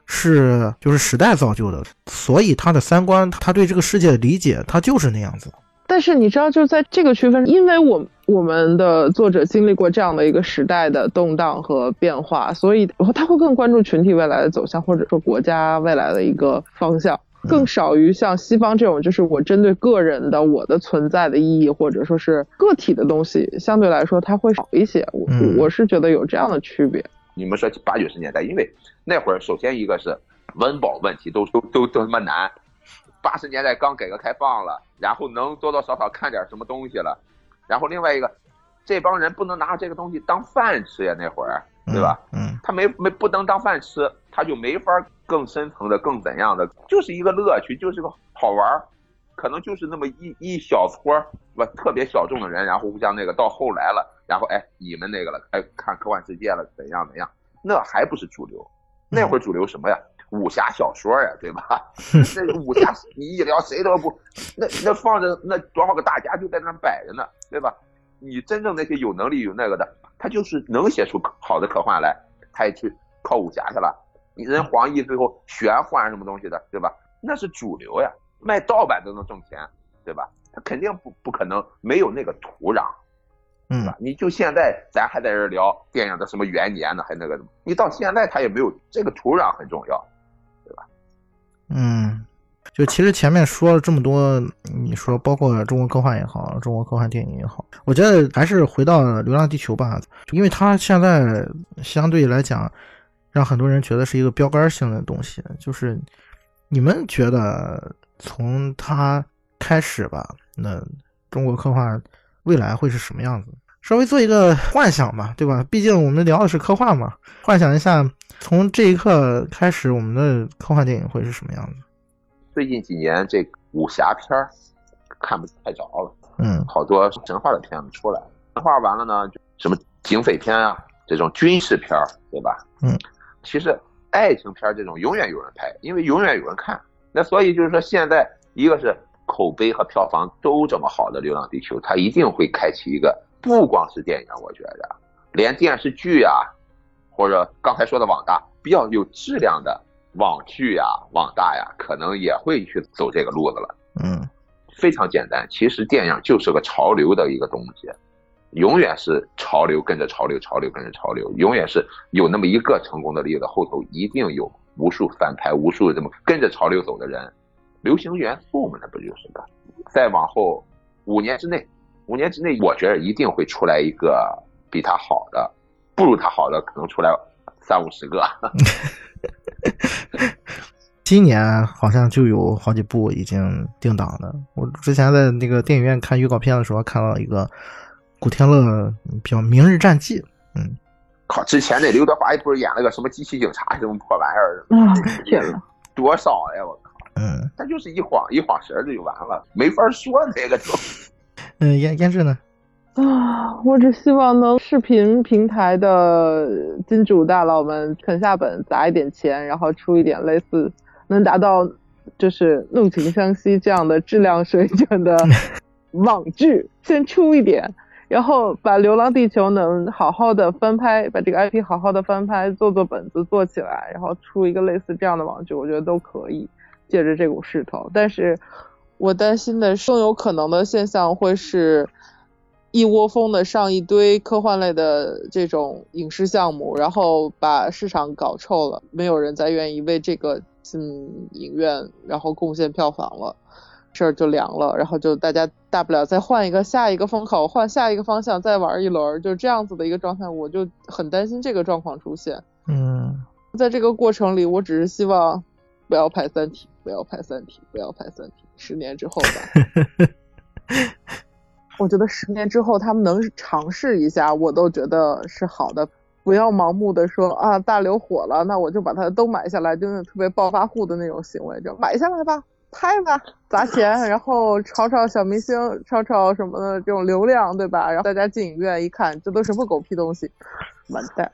是就是时代造就的，所以他的三观，他对这个世界的理解，他就是那样子。但是你知道，就在这个区分，因为我我们的作者经历过这样的一个时代的动荡和变化，所以他会更关注群体未来的走向，或者说国家未来的一个方向，更少于像西方这种，就是我针对个人的我的存在的意义，或者说是个体的东西，相对来说它会少一些。我我是觉得有这样的区别。你们说八九十年代，因为那会儿首先一个是温饱问题都都都都他妈难，八十年代刚改革开放了，然后能多多少少看点什么东西了，然后另外一个，这帮人不能拿这个东西当饭吃呀，那会儿对吧？嗯，他没没不能当饭吃，他就没法更深层的更怎样的，就是一个乐趣，就是个好玩可能就是那么一一小撮儿吧，特别小众的人，然后互相那个到后来了。然后哎，你们那个了，哎，看科幻世界了，怎样怎样？那还不是主流？那会儿主流什么呀？武侠小说呀，对吧？那武侠你一聊谁都不，那那放着那多少个大家就在那摆着呢，对吧？你真正那些有能力有那个的，他就是能写出好的科幻来，他也去靠武侠去了。你人黄奕最后玄幻什么东西的，对吧？那是主流呀，卖盗版都能挣钱，对吧？他肯定不不可能没有那个土壤。嗯，你就现在咱还在这聊电影的什么元年呢？还那个，你到现在他也没有这个土壤很重要，对吧？嗯，就其实前面说了这么多，你说包括中国科幻也好，中国科幻电影也好，我觉得还是回到《流浪地球》吧，因为它现在相对来讲，让很多人觉得是一个标杆性的东西。就是你们觉得从它开始吧，那中国科幻未来会是什么样子？稍微做一个幻想吧，对吧？毕竟我们聊的是科幻嘛，幻想一下，从这一刻开始，我们的科幻电影会是什么样子？最近几年这武侠片儿看不太着了，嗯好多神话的片子出来，神话完了呢，就什么警匪片啊，这种军事片儿，对吧？嗯，其实爱情片儿这种永远有人拍，因为永远有人看。那所以就是说，现在一个是口碑和票房都这么好的《流浪地球》，它一定会开启一个不光是电影，我觉得连电视剧啊，或者刚才说的网大比较有质量的网剧呀、网大呀，可能也会去走这个路子了。嗯非常简单，其实电影就是个潮流的一个东西，永远是潮流跟着潮流，潮流跟着潮流，永远是有那么一个成功的例子，后头一定有无数反派，无数这么跟着潮流走的人。流行元素嘛，那不就是个？再往后五年之内，五年之内，我觉得一定会出来一个比他好的，不如他好的可能出来三五十个。今年好像就有好几部已经定档了。我之前在那个电影院看预告片的时候，看到一个古天乐比较《明日战记》，嗯，靠，之前那刘德华不是演了个什么机器警察什么破玩意儿？啊，天呐，多少呀！我靠，嗯他就是一晃一晃神儿就完了，没法说那个就。嗯，胭胭脂呢？啊，我只希望能视频平台的金主大佬们肯下本砸一点钱，然后出一点类似能达到就是《怒晴湘西》这样的质量水准的 网剧，先出一点，然后把《流浪地球》能好好的翻拍，把这个 IP 好好的翻拍，做做本子做起来，然后出一个类似这样的网剧，我觉得都可以借着这股势头。但是我担心的更有可能的现象会是。一窝蜂的上一堆科幻类的这种影视项目，然后把市场搞臭了，没有人再愿意为这个进影院，然后贡献票房了，事儿就凉了，然后就大家大不了再换一个下一个风口，换下一个方向再玩一轮，就这样子的一个状态，我就很担心这个状况出现。嗯在这个过程里，我只是希望不要拍《三体》，不要拍《三体》，不要拍《三体》，十年之后吧。我觉得十年之后他们能尝试一下，我都觉得是好的。不要盲目的说啊，大刘火了，那我就把它都买下来，就是特别暴发户的那种行为，就买下来吧，拍吧，砸钱，然后炒炒小明星，炒炒什么的这种流量，对吧？然后大家进影院一看，这都什么狗屁东西，完蛋。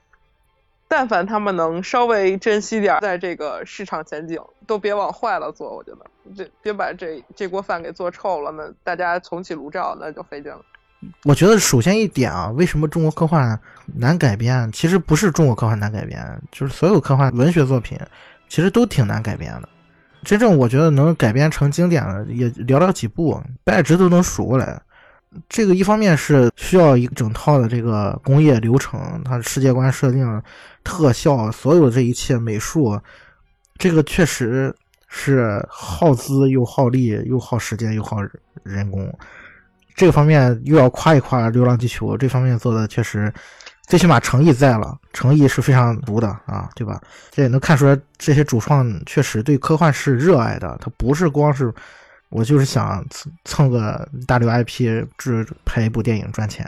但凡他们能稍微珍惜点在这个市场前景，都别往坏了做。我觉得，这别把这这锅饭给做臭了，那大家重启炉灶，那就费劲了。我觉得首先一点啊，为什么中国科幻难改编？其实不是中国科幻难改编，就是所有科幻文学作品其实都挺难改编的。真正我觉得能改编成经典的也寥寥几部，掰指都能数过来。这个一方面是需要一整套的这个工业流程，它的世界观设定、特效，所有这一切美术，这个确实是耗资又耗力又耗时间又耗人工。这方面又要夸一夸《流浪地球》，这方面做的确实，最起码诚意在了，诚意是非常足的啊，对吧？这也能看出来，这些主创确实对科幻是热爱的，他不是光是。我就是想蹭蹭个大流 IP，只拍一部电影赚钱，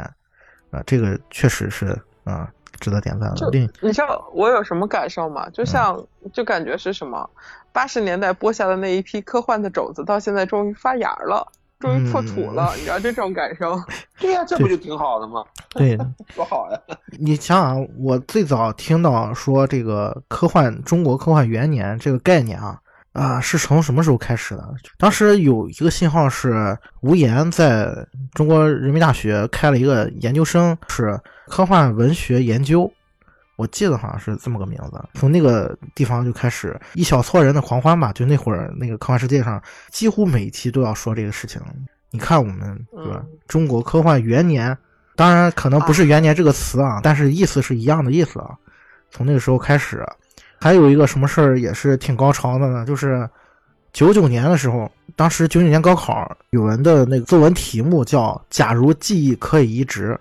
啊，这个确实是啊，值得点赞的。另你知道我有什么感受吗？就像就感觉是什么，八十年代播下的那一批科幻的种子，到现在终于发芽了，终于破土了，你知道这种感受？对呀、这不就挺好的吗？对，多好呀！你想想，我最早听到说这个科幻中国科幻元年这个概念啊。啊，是从什么时候开始的？当时有一个信号是吴岩在中国人民大学开了一个研究生，是科幻文学研究，我记得好像是这么个名字。从那个地方就开始一小撮人的狂欢吧，就那会儿那个科幻世界上几乎每一期都要说这个事情。你看我们对吧？中国科幻元年，当然可能不是元年这个词啊，但是意思是一样的意思啊。从那个时候开始。还有一个什么事儿也是挺高潮的呢，就是九九年的时候，当时九九年高考语文的那个作文题目叫“假如记忆可以移植”，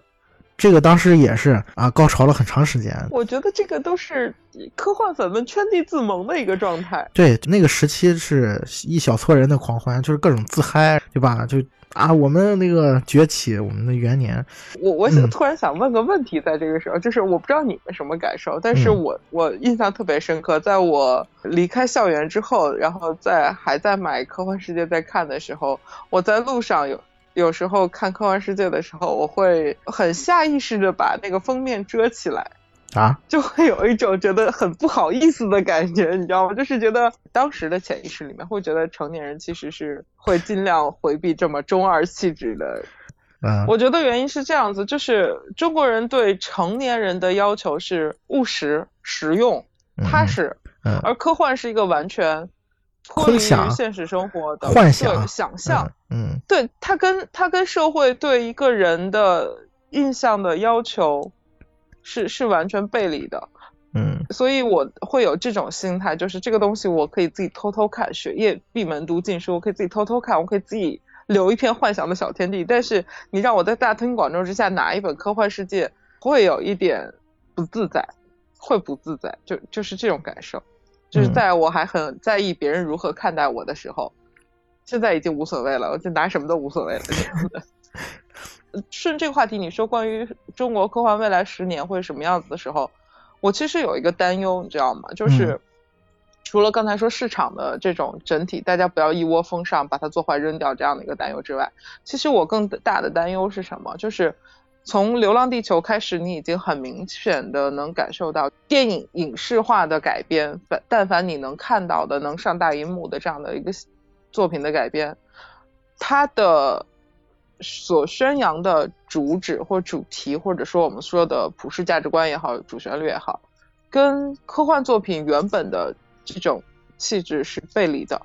这个当时也是啊，高潮了很长时间。我觉得这个都是科幻粉们圈地自萌的一个状态。对，那个时期是一小撮人的狂欢，就是各种自嗨，对吧？就啊，我们那个崛起，我们的元年。我我想突然想问个问题，在这个时候，就是我不知道你们什么感受，但是我我印象特别深刻，在我离开校园之后，然后在还在买《科幻世界》在看的时候，我在路上有。有时候看《科幻世界》的时候，我会很下意识的把那个封面遮起来，啊，就会有一种觉得很不好意思的感觉，你知道吗？就是觉得当时的潜意识里面会觉得成年人其实是会尽量回避这么中二气质的。嗯，我觉得原因是这样子，就是中国人对成年人的要求是务实、实用、踏实，嗯，而科幻是一个完全。脱离现实生活的幻想、想象，嗯，对他跟他跟社会对一个人的印象的要求是是完全背离的，嗯，所以我会有这种心态，就是这个东西我可以自己偷偷看，学业闭门读禁书，我可以自己偷偷看，我可以自己留一片幻想的小天地。但是你让我在大庭广众之下拿一本科幻世界，会有一点不自在，会不自在，就就是这种感受。就是在我还很在意别人如何看待我的时候，现在已经无所谓了，我就拿什么都无所谓了这样的。顺这个话题，你说关于中国科幻未来十年会什么样子的时候，我其实有一个担忧，你知道吗？就是除了刚才说市场的这种整体，大家不要一窝蜂上把它做坏扔掉这样的一个担忧之外，其实我更大的担忧是什么？就是。从《流浪地球》开始，你已经很明显的能感受到电影影视化的改编。但但凡你能看到的能上大荧幕的这样的一个作品的改编，它的所宣扬的主旨或主题，或者说我们说的普世价值观也好，主旋律也好，跟科幻作品原本的这种气质是背离的。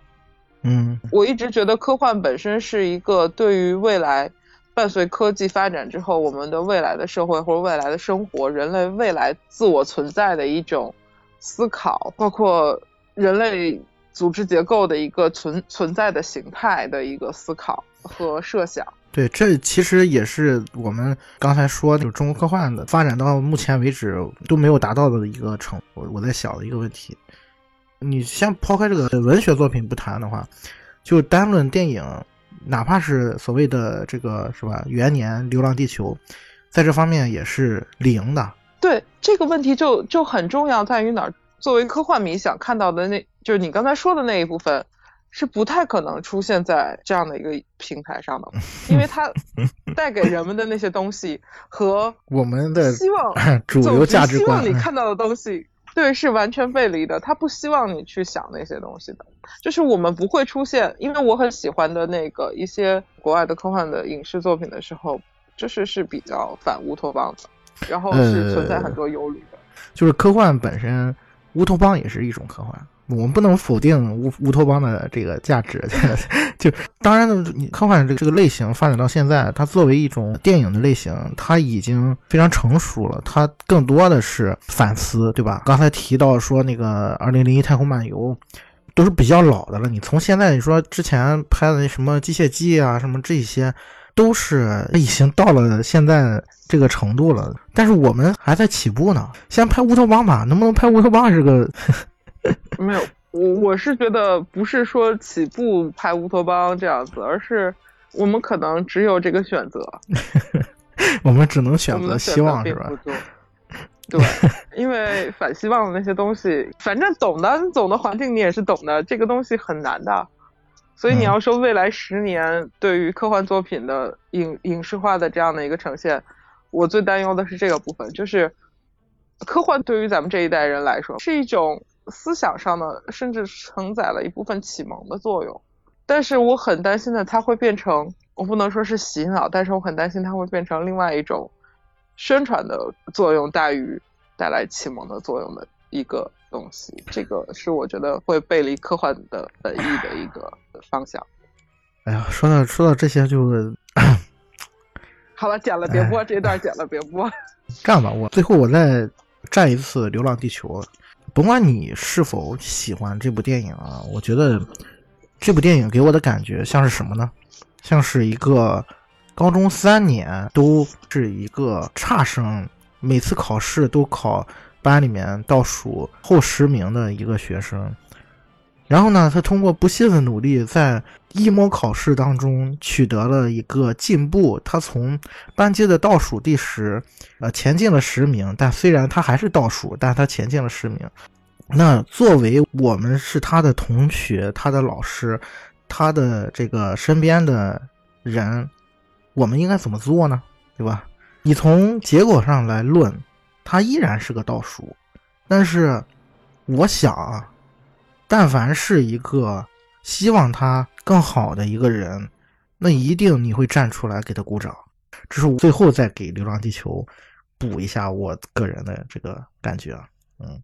嗯，我一直觉得科幻本身是一个对于未来。伴随科技发展之后，我们的未来的社会或者未来的生活，人类未来自我存在的一种思考，包括人类组织结构的一个存存在的形态的一个思考和设想。对，这其实也是我们刚才说，就是中国科幻的发展到目前为止都没有达到的一个成。我我在想的一个问题，你先抛开这个文学作品不谈的话，就单论电影。哪怕是所谓的这个是吧元年《流浪地球》，在这方面也是零的。对这个问题就就很重要，在于哪儿？作为科幻迷想看到的，那就是你刚才说的那一部分，是不太可能出现在这样的一个平台上的，因为它带给人们的那些东西和我们的希望主流价值观，希望你看到的东西。对，是完全背离的。他不希望你去想那些东西的，就是我们不会出现。因为我很喜欢的那个一些国外的科幻的影视作品的时候，就是是比较反乌托邦的，然后是存在很多忧虑的。就是科幻本身，乌托邦也是一种科幻。我们不能否定乌乌托邦的这个价值，就当然呢，你科幻这个这个类型发展到现在，它作为一种电影的类型，它已经非常成熟了。它更多的是反思，对吧？刚才提到说那个《二零零一太空漫游》，都是比较老的了。你从现在你说之前拍的那什么《机械姬》啊，什么这些，都是已经到了现在这个程度了。但是我们还在起步呢，先拍乌托邦吧，能不能拍乌托邦是个。没有，我我是觉得不是说起步拍乌托邦这样子，而是我们可能只有这个选择，我们只能选择希望是吧？对，因为反希望的那些东西，反正懂的总的环境你也是懂的，这个东西很难的。所以你要说未来十年对于科幻作品的影影视化的这样的一个呈现，我最担忧的是这个部分，就是科幻对于咱们这一代人来说是一种。思想上的，甚至承载了一部分启蒙的作用，但是我很担心的，它会变成，我不能说是洗脑，但是我很担心它会变成另外一种宣传的作用大于带来启蒙的作用的一个东西，这个是我觉得会背离科幻的本意的一个方向。哎呀，说到说到这些就，好了，剪了别播，这段剪了别播。这样吧，我最后我再战一次《流浪地球》。甭管你是否喜欢这部电影啊，我觉得这部电影给我的感觉像是什么呢？像是一个高中三年都是一个差生，每次考试都考班里面倒数后十名的一个学生。然后呢，他通过不懈的努力，在一模考试当中取得了一个进步。他从班级的倒数第十，呃，前进了十名。但虽然他还是倒数，但他前进了十名。那作为我们是他的同学、他的老师、他的这个身边的人，我们应该怎么做呢？对吧？你从结果上来论，他依然是个倒数。但是，我想啊。但凡是一个希望他更好的一个人，那一定你会站出来给他鼓掌。这是我最后再给《流浪地球》补一下我个人的这个感觉啊。嗯，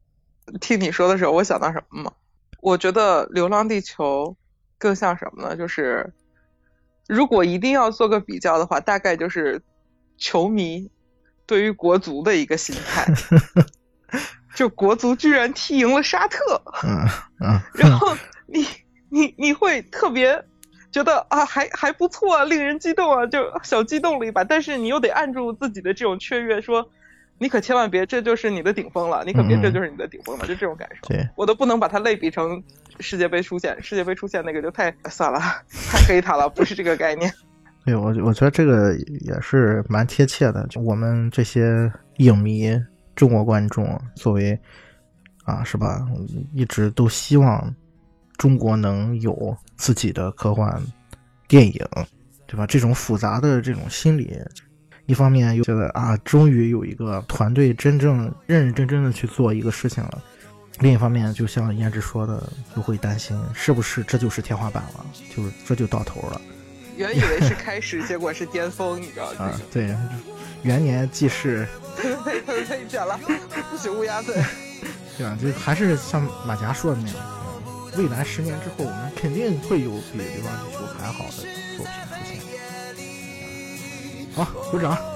听你说的时候，我想到什么吗？我觉得《流浪地球》更像什么呢？就是如果一定要做个比较的话，大概就是球迷对于国足的一个心态。就国足居然踢赢了沙特，嗯嗯，然后你你你会特别觉得啊，还还不错啊，令人激动啊，就小激动了一把。但是你又得按住自己的这种雀跃，说你可千万别这就是你的顶峰了，你可别这就是你的顶峰了，就这种感受。对，我都不能把它类比成世界杯出现，世界杯出现那个就太算了，太黑他了，不是这个概念。对我我觉得这个也是蛮贴切的，就我们这些影迷。中国观众作为啊，是吧？一直都希望中国能有自己的科幻电影，对吧？这种复杂的这种心理，一方面又觉得啊，终于有一个团队真正认认真真的去做一个事情了；另一方面，就像胭脂说的，又会担心是不是这就是天花板了，就是这就到头了。原以为是开始，结果是巅峰，你知道吗？啊，对，元年既是。太太太假了，不许乌鸦嘴。对啊？就还是像马甲说的那样，未来十年之后，我们肯定会有比《流浪地球》还好的作品出现。好，鼓掌。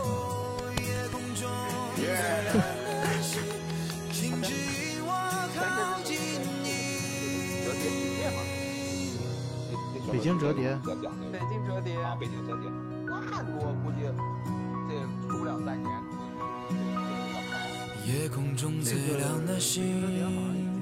北京折叠。北京折叠。北京折叠。那我估计这出不了三年。夜空中最亮的星，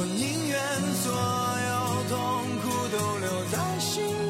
我宁愿所有痛苦都留在心。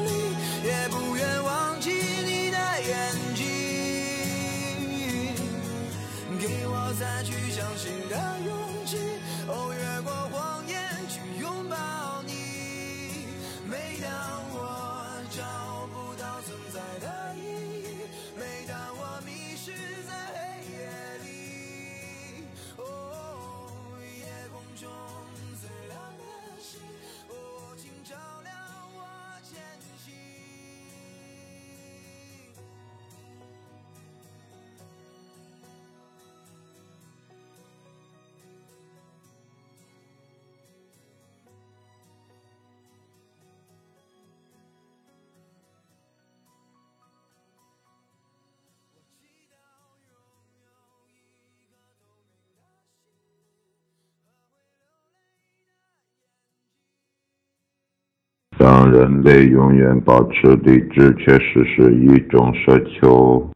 让人类永远保持理智，确实是一种奢求。